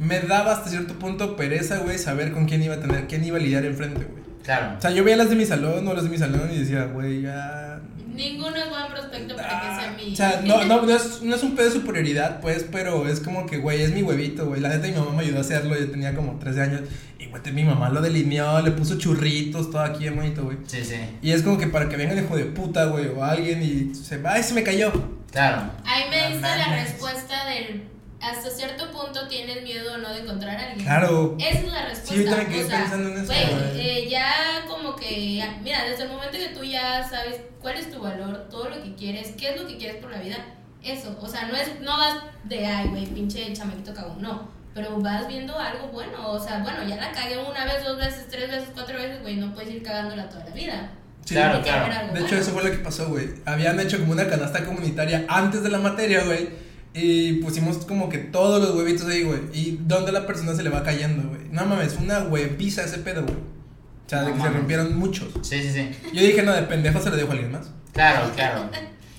Me daba hasta cierto punto pereza, güey, saber con quién iba a tener, quién iba a lidiar enfrente, güey. Claro. O sea, yo veía las de mi salón o las de mi salón y decía, güey, ya. Ninguno es buen prospecto para que sea mi. O sea, no, no, no, es, no es un pedo de superioridad, pues, pero es como que, güey, es mi huevito, güey. La neta, mi mamá me ayudó a hacerlo, yo tenía como 13 años. Y, güey, mi mamá lo delineó, le puso churritos, todo aquí en bonito, güey. Sí, sí. Y es como que para que venga el hijo de puta, güey, o alguien y se va, ay, se me cayó. Claro. Ahí me diste la respuesta del. Hasta cierto punto tienes miedo o no de encontrar a alguien. Claro. Esa es la respuesta. Sí, yo o sea, pensando en eso, güey. eh, ya como que, mira, desde el momento que tú ya sabes cuál es tu valor, todo lo que quieres, qué es lo que quieres por la vida, eso, o sea, no es, no vas de, ay, güey, pinche chamaquito cagón, no, pero vas viendo algo bueno, o sea, bueno, ya la cagué una vez, dos veces, tres veces, cuatro veces, güey, no puedes ir cagándola toda la vida. Sí, Claro, claro. De hecho, bueno. eso fue lo que pasó, güey. Habían hecho como una canasta comunitaria antes de la materia, güey. Y pusimos como que todos los huevitos ahí, güey. Y donde la persona se le va cayendo, güey. No mames, una hueviza ese pedo, güey. O sea, de que se rompieron muchos. Sí, sí, sí. Yo dije, no, de pendejo se lo dejo a alguien más. Claro, claro.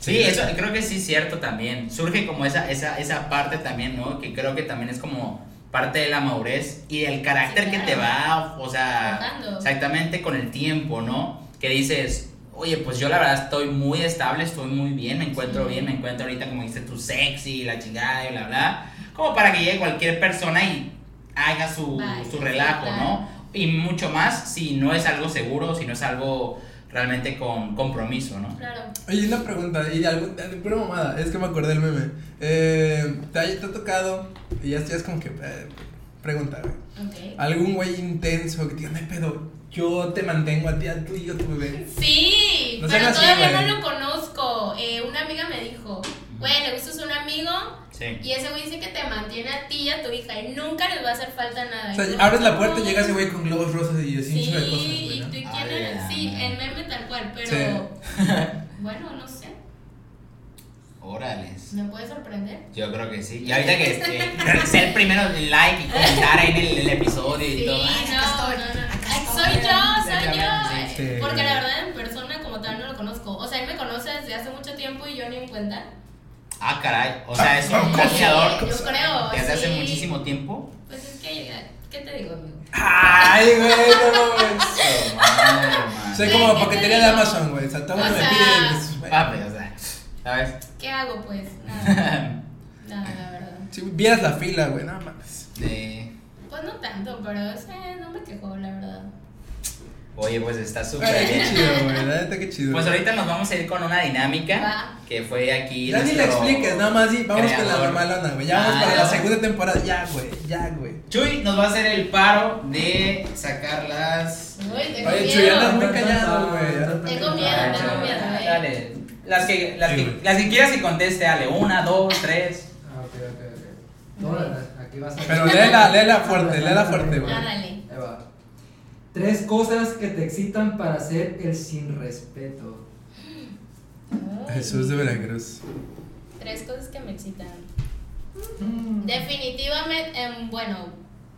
Sí, Sí. eso creo que sí es cierto también. Surge como esa, esa, esa parte también, ¿no? Que creo que también es como parte de la madurez y el carácter Sí, que te va, o sea, exactamente con el tiempo, ¿no? Que dices, oye, pues yo la verdad estoy muy estable, estoy muy bien, me encuentro Sí. bien, me encuentro ahorita como dices tú, sexy, la chingada y bla, bla. Como para que llegue cualquier persona y haga su, su relajo. ¿no? Y mucho más si no es algo seguro, si no es algo realmente con compromiso, ¿no? Claro. Oye, una pregunta, y de algo, de pura mamada, es que me acordé del meme. Eh, ¿te, ha, te ha tocado, y ya, ya es como que, eh, pregunta, güey. Ok. Algún güey intenso que te diga, no hay pedo, yo te mantengo a ti, a tú y yo tu bebé. Sí, No pero así, todavía no lo conozco. Eh, una amiga me dijo, güey, le gustas un amigo Sí. y ese güey dice que te mantiene a ti y a tu hija y nunca les va a hacer falta nada. O sea, abres la puerta y llega ese güey con globos rosas y así Sí, de cosas, güey. tú ¿no? y quién Ay, eres. Sí, en meme tal cual, pero Sí. bueno, no sé. Órales. ¿Me puede sorprender? Yo creo que sí. Y ahorita que este, sea el primero en like y comentar ahí en el, el episodio y todo. no, Ay, no, estoy, no. Ay, estoy. Soy yo, soy yo. sí. Porque la verdad en persona como tal no lo conozco. O sea, él me conoce desde hace mucho tiempo y yo ni en cuenta. Ah, caray. O sea, es Ah, un planeador Yo creo, desde hace muchísimo tiempo. Pues es que, ¿qué te digo, amigo? Ay, güey, no mames. Soy ¿Qué- como paquetería de? Amazon, güey. O sea, todo me piden. pues, Papi, o sea, ¿sabes? ¿Qué hago, pues? Nada. Nada, la verdad. Si vieras la fila, güey, no mames. De- Pues no tanto, pero o sea, no me quejo, la verdad. Oye, pues está súper Ay, qué bien. chido, güey. La neta, qué chido. Pues ahorita nos vamos a ir con una dinámica Va. que fue aquí. Ya ni nuestro expliques, nada más y vamos con la normalona, güey. Ya vamos Ah, para la ya. segunda temporada. Ya, güey, ya, güey. Chuy nos va a hacer el paro de sacar las. Uy, tengo Oye, miedo. Chuy, andas muy callado, güey. Tengo miedo, Ah, tengo miedo, eh. Dale. Las que, las, Sí, que, güey. las que quieras que conteste, Ale. Una, dos, tres. Ah, ok, ok, ok. Todas las- aquí vas a Pero léela, léela fuerte, léela fuerte, güey. Ah, dale. Ahí va. Tres cosas que te excitan para hacer el sin respeto. Ay. Jesús de Veracruz. Tres cosas que me excitan. Mm. Definitivamente, em, bueno,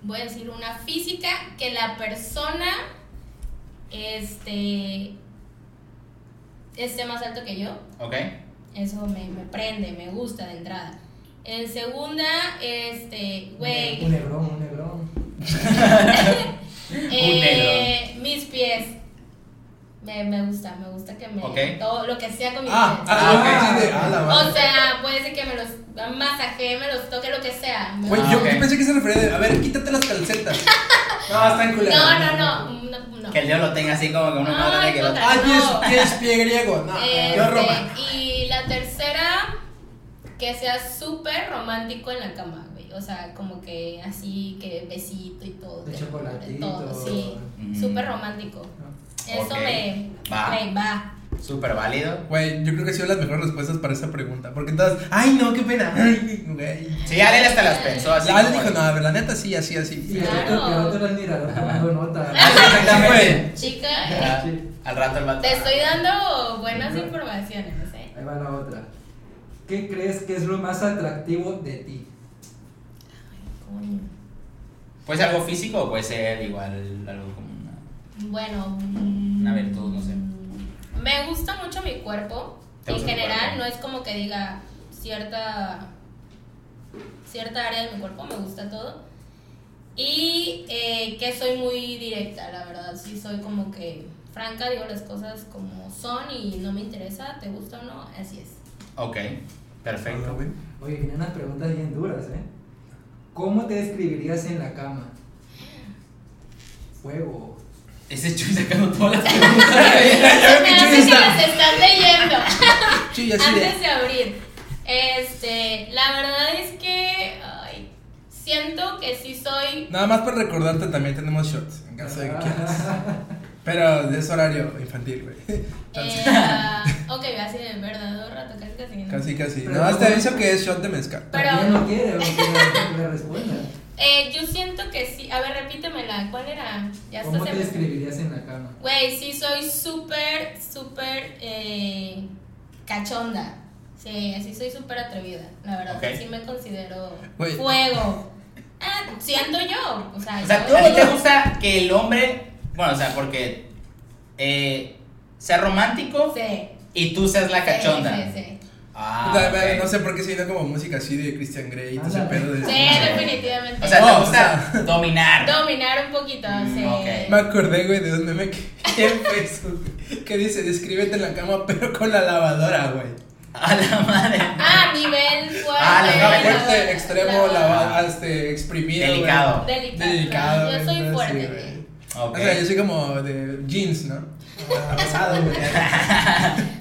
voy a decir una física que la persona este esté más alto que yo. Ok. Eso me, me prende, me gusta de entrada. En segunda, este, güey, Un negrón, un negrón. eh, mis pies. Me, me gusta, me gusta que me. Ok. Todo lo que sea con mis Ah, pies. ah, ok, Ah. de, ah, la O madre. sea, puede ser que me los masajee, me los toque, lo que sea. Me Güey, yo, pensé que se refería de, a ver, quítate las calcetas. No, están culeras. No, no, no, no, no. Que el dedo lo tenga así como que uno no Ay, tiene que. contra- Ah, tienes, No. pie griego. No, Este, yo Roma. y la tercera, que sea súper romántico en la cama, güey. O sea, como que así, que besito y todo. De que- chocolatito. Todo, sí. Mm. Súper romántico. Eso me. Va. me va. Súper válido. Güey, yo creo que he sido las mejores respuestas para esa pregunta. Porque todas, ay, no, qué pena. Ay, güey. Sí, Ale hasta las pensó así. Dijo, no, a ver, la neta sí, así, así. Y el Claro. otro, el otro era el mirador tomando nota. Sí, exactamente. Chica, Ya, Sí. Al rato el vato. te estoy dando buenas informaciones, ¿eh? Ahí va la otra. ¿Qué crees que es lo más atractivo de ti? Coño. Puede ser algo físico o puede ser igual algo como. Bueno. Una virtud, no sé. Me gusta mucho mi cuerpo. ¿Te En general, cuerpo? no es como que diga cierta cierta área de mi cuerpo, me gusta todo. Y eh, que soy muy directa, la verdad. Sí, soy como que franca, digo las cosas como son y no me interesa, te gusta o no, así es. Ok, perfecto. Oye, vienen unas preguntas bien duras, ¿eh? ¿Cómo te describirías en la cama? Fuego. Ese Chuy sacando todas las preguntas. me que las estás leyendo así antes de abrir. Este, la verdad es que ay, siento que sí soy Nada más para recordarte, también tenemos shots. En caso de que quieras. Pero es horario infantil, güey. Entonces, Eh, ok, así de verdad, un rato, casi casi. ¿no? casi, casi. Nada más te no- aviso que es shot de mezcal. Pero- no quiere, aunque le, le responda. Eh, yo siento que sí. A ver, repítemela. ¿Cuál era? Ya ¿Cómo estás te en- describirías en la cama? Güey, sí, soy súper, súper eh, cachonda. Sí, sí, soy súper atrevida. La verdad, Ok. sí me considero fuego. Ah, siento yo. O sea, O sea, ¿tú a ti te gusta que el hombre. Bueno, o sea, porque. eh, sea romántico Sí. y tú seas la cachonda. Sí, sí, sí. Ah, O sea, ok. No sé por qué se vino como música así de Christian Grey y todo ese pedo de. Sí, definitivamente. O sea, No, te o gusta sea- dominar. Dominar un poquito, Mm, sí. Me acordé, güey, de un meme que Facebook que dice: Descríbete en la cama, pero con la lavadora, güey. A la madre. Ah, nivel fuerte. Ah, la fuerte, extremo, lavado, este, exprimido. güey. Delicado. Delicado. Delicado. Yo soy fuerte, güey. Ok. O sea, yo soy como de jeans, ¿no? Abrazado, güey.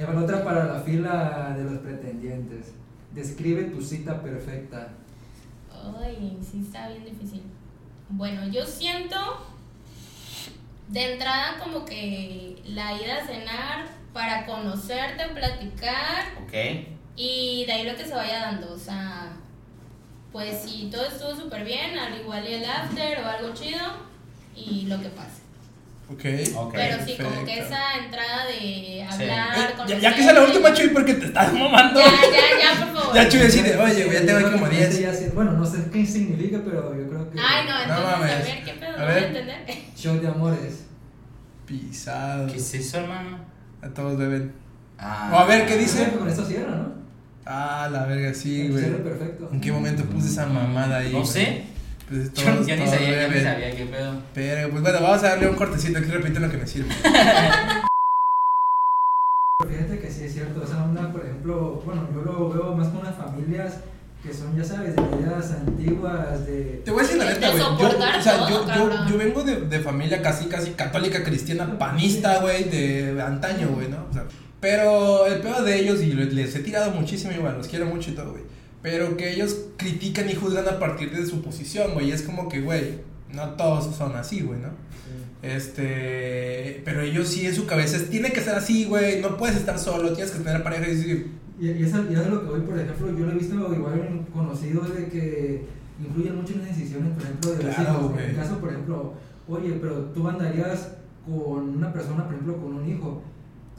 Ahí otra para la fila de los pretendientes. Describe tu cita perfecta. Ay, sí está bien difícil. Bueno, yo siento de entrada como que la ida a cenar para conocerte, platicar Ok. y de ahí lo que se vaya dando. O sea, pues si todo estuvo súper bien, al igual y el after o algo chido y lo que pase. Ok. Ok. Pero sí, como que perfecto. esa entrada de hablar, Eh, ya, conocer. ya que sea la última, Chuy, porque te estás mamando. Ya, ya, ya, por favor. Ya, Chuy, decide, oye, güey, ya tengo aquí como Yo creo que 10. ya sé- Bueno, no sé qué significa, pero yo creo que. Ay, no, entonces, a mames. ver, ¿qué pedo? A No voy ver. a entender. Show de amores. Pisado. ¿Qué es eso, hermano? A todos beben. Ah. O a ver, ¿qué dice? Con esto cierra, ¿no? Ah, la verga, sí, güey. Cierra perfecto. ¿En qué momento puse esa mamada ahí? No güey? sé. Pues Yo, todos, yo ni sabía, yo ni sabía qué pedo. Pero, pues bueno, vamos a darle un cortecito aquí repiten lo que me sirve. Fíjate que sí es cierto, esa onda, por ejemplo, bueno, yo lo veo más con las familias que son, ya sabes, de medidas antiguas, de... Te voy a decir la neta, güey. Yo, o sea, yo, yo, yo vengo de, de familia casi, casi católica, cristiana, panista, güey, de antaño, güey, ¿no? O sea, pero el peor de ellos, y les, les he tirado muchísimo igual, los quiero mucho y todo, güey. Pero que ellos critican y juzgan a partir de su posición, güey. y Es como que, güey, no todos son así, güey, ¿no? Este, pero ellos sí en su cabeza es, tiene que ser así, güey, no puedes estar solo, tienes que tener pareja y decir, Y, y eso, y eso es lo que voy, por ejemplo, yo lo he visto igual en conocidos de que influyen mucho en las decisiones, por ejemplo, de los Claro, hijos. En el caso, por ejemplo, oye, pero tú andarías con una persona, por ejemplo, con un hijo.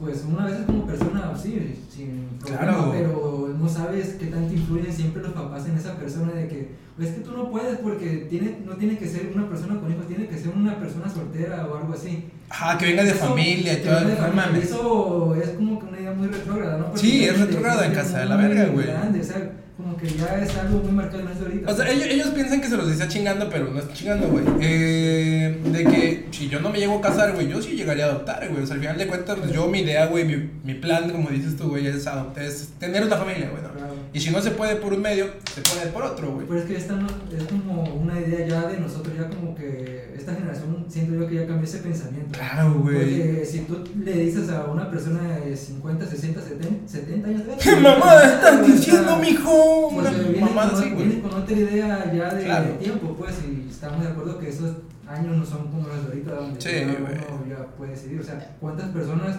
Pues una vez como persona, sí, sin problema, Claro. pero no sabes qué tanto influyen siempre los papás en esa persona de que, "Pues es que tú no puedes porque tiene, no tiene que ser una persona con hijos, tiene que ser una persona soltera o algo así. ajá, que venga de Eso- familia y que todo, venga de no familia, mames. Eso es como que una idea muy retrógrada, ¿no? Porque Sí, es retrógrada en es casa de la verga, güey. grande, o sea, como que ya es algo muy marcado en esto ahorita. O sea, ellos, ellos piensan que se los decía chingando, pero no está chingando, güey. Eh, de que si yo no me llego a casar, güey, yo sí llegaría a adoptar, güey. O sea, al final de cuentas, pues, yo mi idea, güey, mi, mi plan, como dices tú, güey, es, adoptar, es tener una familia, güey. ¿no? Claro. Y si no se puede por un medio, se puede por otro, güey. Pero es que esta no- es como una idea ya de nosotros, ya como que esta generación siento yo que ya cambió ese pensamiento. Claro, güey. Porque si tú le dices a una persona de 50, 60, 70, 70 años ¿Qué mamada estás diciendo, mijo? Porque Una viene, mamada con, así, güey. viene con otra idea ya de, Claro. de tiempo, pues, y estamos de acuerdo que esos años no son como los de ahorita, donde Sí, uno ya puede decidir. O sea, ¿cuántas personas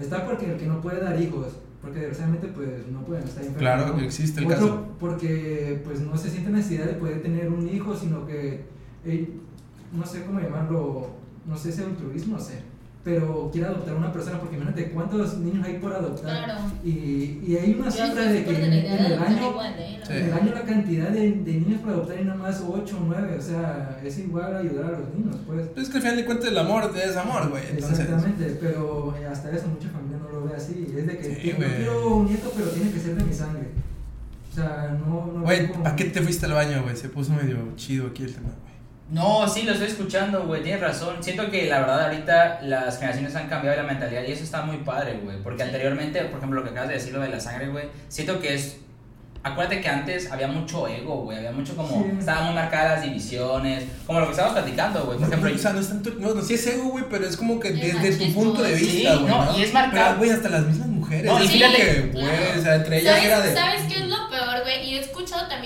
está porque el que no puede dar hijos? Porque desgraciadamente, pues, no pueden estar enfermos. Claro, ¿no? existe el Otro, caso. porque, pues, no se siente necesidad de poder tener un hijo, sino que, eh, no sé cómo llamarlo, no sé si altruismo, no sé. Pero quiere adoptar a una persona, porque imagínate cuántos niños hay por adoptar. Claro. Y, y hay una cifra de que en, el año igual, ¿eh? Sí. en el año la cantidad de, de niños para adoptar y nada más 8 o 9, o sea, es igual ayudar a los niños, pues. Pues es que al final de cuentas el amor es amor, güey. Entonces, Exactamente, pero hasta eso mucha familia no lo ve así. Es de que Sí, "Tío, güey. yo quiero un nieto, pero tiene que ser de mi sangre. O sea, no. no güey, como- ¿para qué te fuiste al baño, güey? Se puso medio chido aquí el tema, güey. No, sí, lo estoy escuchando, güey, tienes razón. Siento que la verdad ahorita las generaciones han cambiado la mentalidad y eso está muy padre, güey. Porque Sí. anteriormente, por ejemplo, lo que acabas de decir, lo de la sangre, güey, siento que es... Acuérdate que antes había mucho ego, güey, había mucho como... Sí. Estaban muy marcadas las divisiones, como lo que estábamos platicando, güey. Por No, ejemplo, no, o sea, no es tanto, no, no, sí es ego, güey, pero es como que Es desde tu punto de sí, vista, güey. no, y es marcado. Pero, güey, hasta las mismas mujeres. No, y fíjate- que, güey, claro. o sea, entre ellas ¿Sabes, era de. ¿Sabes qué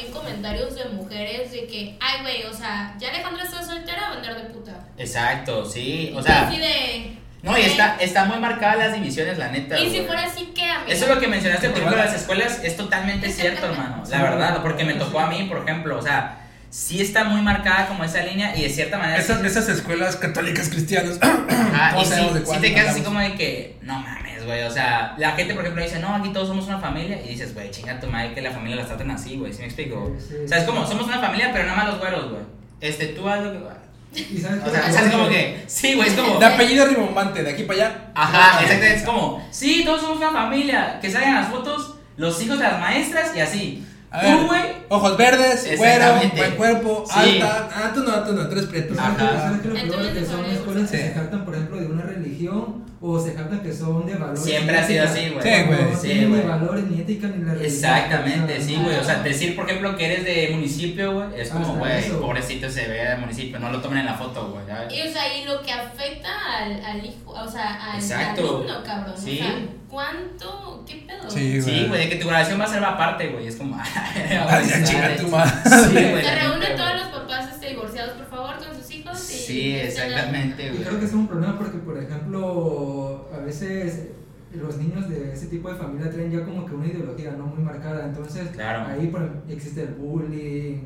también comentarios de mujeres de que, ay, güey, o sea, ya Alejandra está soltera a vender de puta. exacto, sí, o sea... así de. No, y está, está muy marcadas las divisiones, la neta. Y si güey. fuera así, ¿qué, amiga? Eso es lo que mencionaste, por ejemplo, las escuelas, es totalmente cierto, hermano. La verdad, porque me tocó a mí, por ejemplo, o sea, sí está muy marcada como esa línea y de cierta manera... Esas, sí- esas escuelas católicas cristianas. Ajá, y sí, de te quedas así como de que, no mames, güey, o sea, la gente, por ejemplo, dice, no, aquí todos somos una familia, y dices, güey, chinga tu madre que la familia la traten así, güey, ¿sí me explico? Sí, sí. O sea, es como, somos una familia, pero nada más los güeros, güey. Este, tú haz lo que... Y sabes O sea, es como que, sí, güey, es como... De apellido rimbombante, de aquí para allá. Ajá, exactamente. Es como, sí, todos somos una familia. Que salgan las fotos, los hijos de las maestras y así. A ver, Tú, güey. ojos verdes, Exactamente. buen cuerpo, Sí. alta. Ah, tú no, tú no, tú eres prieto. ¿Sabes qué- Ajá. sabes qué lo que son escuelas que se jactan, por ejemplo, de una religión o se jactan que son de valores. Siempre ha sido así, güey. Sí, güey. No Sí, tienen ni valores, ni ética, ni la religión. Exactamente, sí, güey. O sea, decir, por ejemplo, que eres de municipio, güey, es como, güey, pobrecito se ve de municipio, no lo tomen en la foto, güey. Y, o sea, y lo que afecta al, al hijo, o sea, al Exacto. alumno, cabrón. Sí. O sea, ¿cuánto? ¿Qué? Sí, güey. Sí, güey, de que tu grabación va a ser aparte, güey. Es como, Ay, ya chinga tu madre. Sí, güey. Se reúnen todos los papás este, divorciados, por favor, con sus hijos. Y Sí, exactamente, Y güey. creo que es un problema porque, por ejemplo, a veces los niños de ese tipo de familia traen ya como que una ideología no muy marcada. Entonces, Claro. ahí por existe el bullying,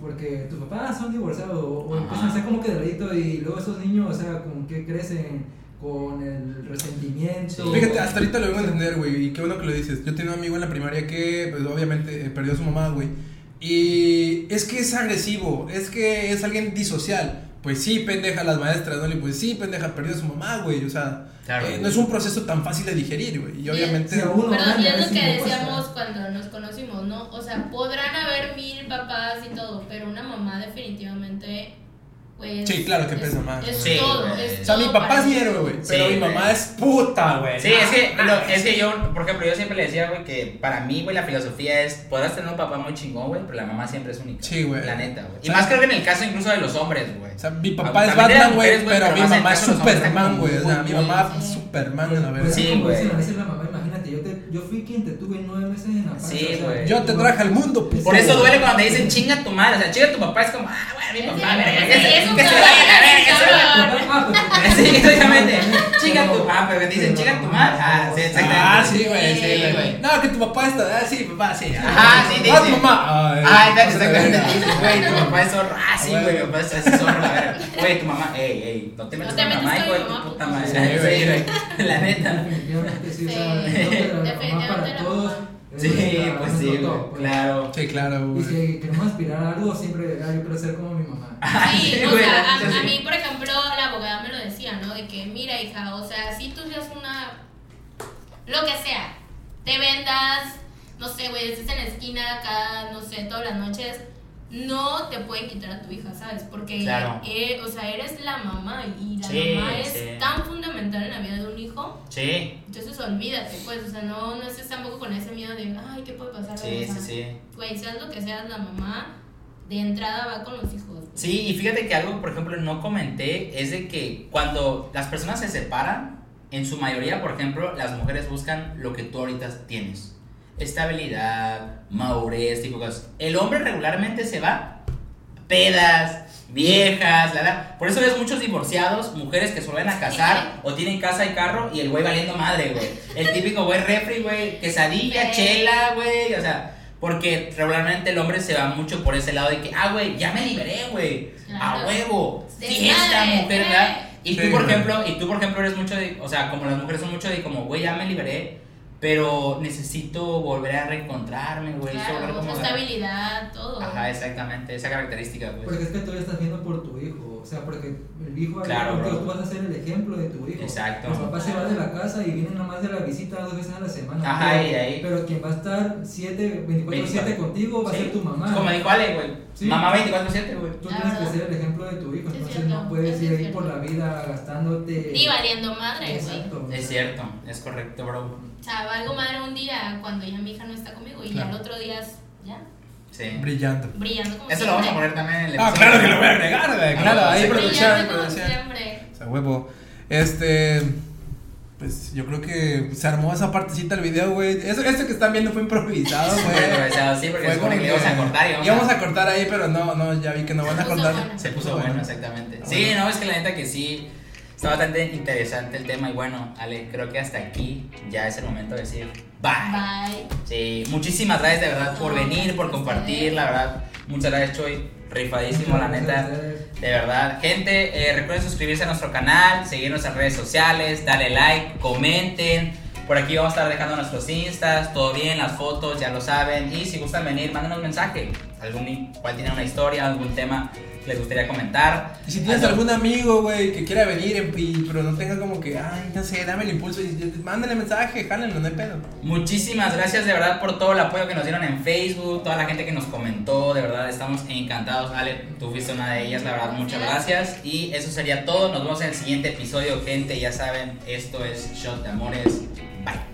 porque tus papás son divorciados o, o empiezan a ser como que de ladito y luego esos niños, o sea, como que crecen con el resentimiento. Sí. Fíjate, hasta ahorita lo vengo a entender, güey, y qué bueno que lo dices. Yo tenía un amigo en la primaria que, pues, obviamente, eh, perdió a su mamá, güey. Y es que es agresivo, es que es alguien disocial. Pues sí, pendeja las maestras, ¿no? Y pues sí, pendeja, perdió a su mamá, güey. O sea, Claro. eh, no es un proceso tan fácil de digerir, güey. Y obviamente... Sí, uno Perdón, y es lo que decíamos cuando nos conocimos, ¿no? O sea, podrán haber mil papás y todo, pero una mamá definitivamente, pues... Sí, claro que es- pesa más, Es. Sí, todo, es O sea, mi papá para es héroe, güey. Pero Sí, mi mamá es puta, güey. Sí, es que, lo- es que yo, por ejemplo, yo siempre le decía, güey, que para mí, güey, la filosofía es, podrás tener un papá muy chingón, güey, pero la mamá siempre es única. Sí, güey. La neta, güey. Y más creo que en el caso incluso de los hombres, güey. O sea, mi papá es Batman, güey, pero pero mi mamá es Superman, güey. O sea, mi mamá es sí. Superman, la Pues verdad. Sí, sí, güey. Yo, fui quien te tuve nueve meses en la panza. Sí, o sea, güey. Yo te traje al mundo, pues. Por eso duele cuando te dicen chinga tu madre. O sea, chinga tu papá es como, ah, bueno, mi papá, Sí, verga, sí, que se- es un que se vaya a. Ah, Sí, exactamente. Chinga tu papá, pero dicen chinga tu madre. Ah, sí, exactamente. Ah, sí, güey, sí, Sí, güey. güey. No, que tu papá está. Ah, sí, papá, sí. Ajá, sí, Ah, dice. tu mamá. Ay, Ah, exactamente. güey, tu papá es zorro. Ah, sí, Güey. güey, mi papá es zorro. Güey, tu mamá, ey, ey, no te metas No te con metas mamá, hijo de tu puta madre. Sí, güey. La neta. Definitivamente sí, o sea, definitivamente para todos. Sí, pues es sí, pues. claro. Sí, claro, Y güey. si queremos aspirar a algo, siempre, ah, yo quiero ser como mi mamá. Sí, Sí, o sea, a, a mí, por ejemplo, la abogada me lo decía, ¿no? De que, mira, hija, o sea, si tú seas una. Lo que sea, te vendas, no sé, güey, estés en la esquina acá, no sé, todas las noches, no te pueden quitar a tu hija, ¿sabes? Porque, Claro. eh, o sea, eres la mamá y la Sí, mamá es sí. tan fundamental en la vida de un hijo. Sí, Entonces olvídate, pues, o sea, no, no estés tampoco con ese miedo de, ay, ¿qué puede pasar? sí, sí, sí. Güey, seas lo que seas, la mamá de entrada va con los hijos. Sí, y fíjate que algo, por ejemplo, no comenté es de que cuando las personas se separan, en su mayoría, por ejemplo, las mujeres buscan lo que tú ahorita tienes. Estabilidad, madurez, tipo de cosas. El hombre regularmente se va pedas, viejas, la, la. Por eso ves muchos divorciados, mujeres que se vuelven a casar o tienen casa y carro y el güey valiendo madre, güey. El típico güey refri, güey, quesadilla, Sí. chela, güey, o sea, porque regularmente el hombre se va mucho por ese lado de que, ah, güey, ya me liberé, güey, a huevo, fiesta, mujer, eh. ¿verdad? Y tú, Sí, por ejemplo, y tú, por ejemplo, eres mucho de, o sea, como las mujeres son mucho de como, güey, ya me liberé, pero necesito volver a reencontrarme, güey, Claro, como estabilidad, todo. Ajá, exactamente, esa característica, pues. Porque es que tú ya estás viendo por tu hijo. O sea, porque el hijo Claro, bro. tú vas a ser el ejemplo de tu hijo. Exacto. Los papás se van de la casa y vienen nomás de la visita dos veces a la semana. Ajá, pero, y ahí- pero quien va a estar 7, 24 7 24. contigo va a ser tu mamá. Como dijo Ale, güey. Sí. Mamá 24-7, güey. Tú tienes que ser el ejemplo de tu hijo, es entonces cierto, no puedes ir ahí por la vida gastándote. Ni valiendo madre, güey. Exacto. Es cierto, es correcto, bro. O sea, valgo madre un día cuando ya mi hija no está conmigo y Claro. ya el otro día es- ya Sí. Brillando. brillando como Eso lo vamos a siempre. poner también en el Ah, episodio. claro que lo voy a agregar, güey. Claro, Ah, ahí producción, Brillando como producción. siempre. O sea, huevo. Este. Pues yo creo que se armó esa partecita del video, güey. Eso, eso que están viendo fue improvisado, Fue güey. improvisado, sí, porque Fue se supone que íbamos a cortar y íbamos íbamos a- a cortar ahí, pero no, no, ya vi que no van a cortar. bueno. Se puso bueno, exactamente. Sí, no, es que la neta que sí. Está bastante interesante el tema y bueno, Ale, creo que hasta aquí ya es el momento de decir bye. Bye. Sí, muchísimas gracias de verdad por venir, por compartir, la verdad. Muchas gracias, Choy. Rifadísimo, la neta. De verdad, gente, eh, recuerden suscribirse a nuestro canal, seguir nuestras redes sociales, darle like, comenten. Por aquí vamos a estar dejando nuestros instas, todo bien, las fotos, ya lo saben. Y si gustan venir, mándenos un mensaje. Algún, cual tiene una historia, algún tema les gustaría comentar. Y si tienes algún amigo, güey, que quiera venir, pero no tenga como que, ay, no sé, dame el impulso, y, y- mándale mensaje, jálenlo, no hay pedo. Muchísimas gracias de verdad por todo el apoyo que nos dieron en Facebook, toda la gente que nos comentó, de verdad estamos encantados. Ale, tú fuiste una de ellas, la verdad, muchas gracias. Y eso sería todo, nos vemos en el siguiente episodio, gente, ya saben, esto es Shot de Amores. Bye.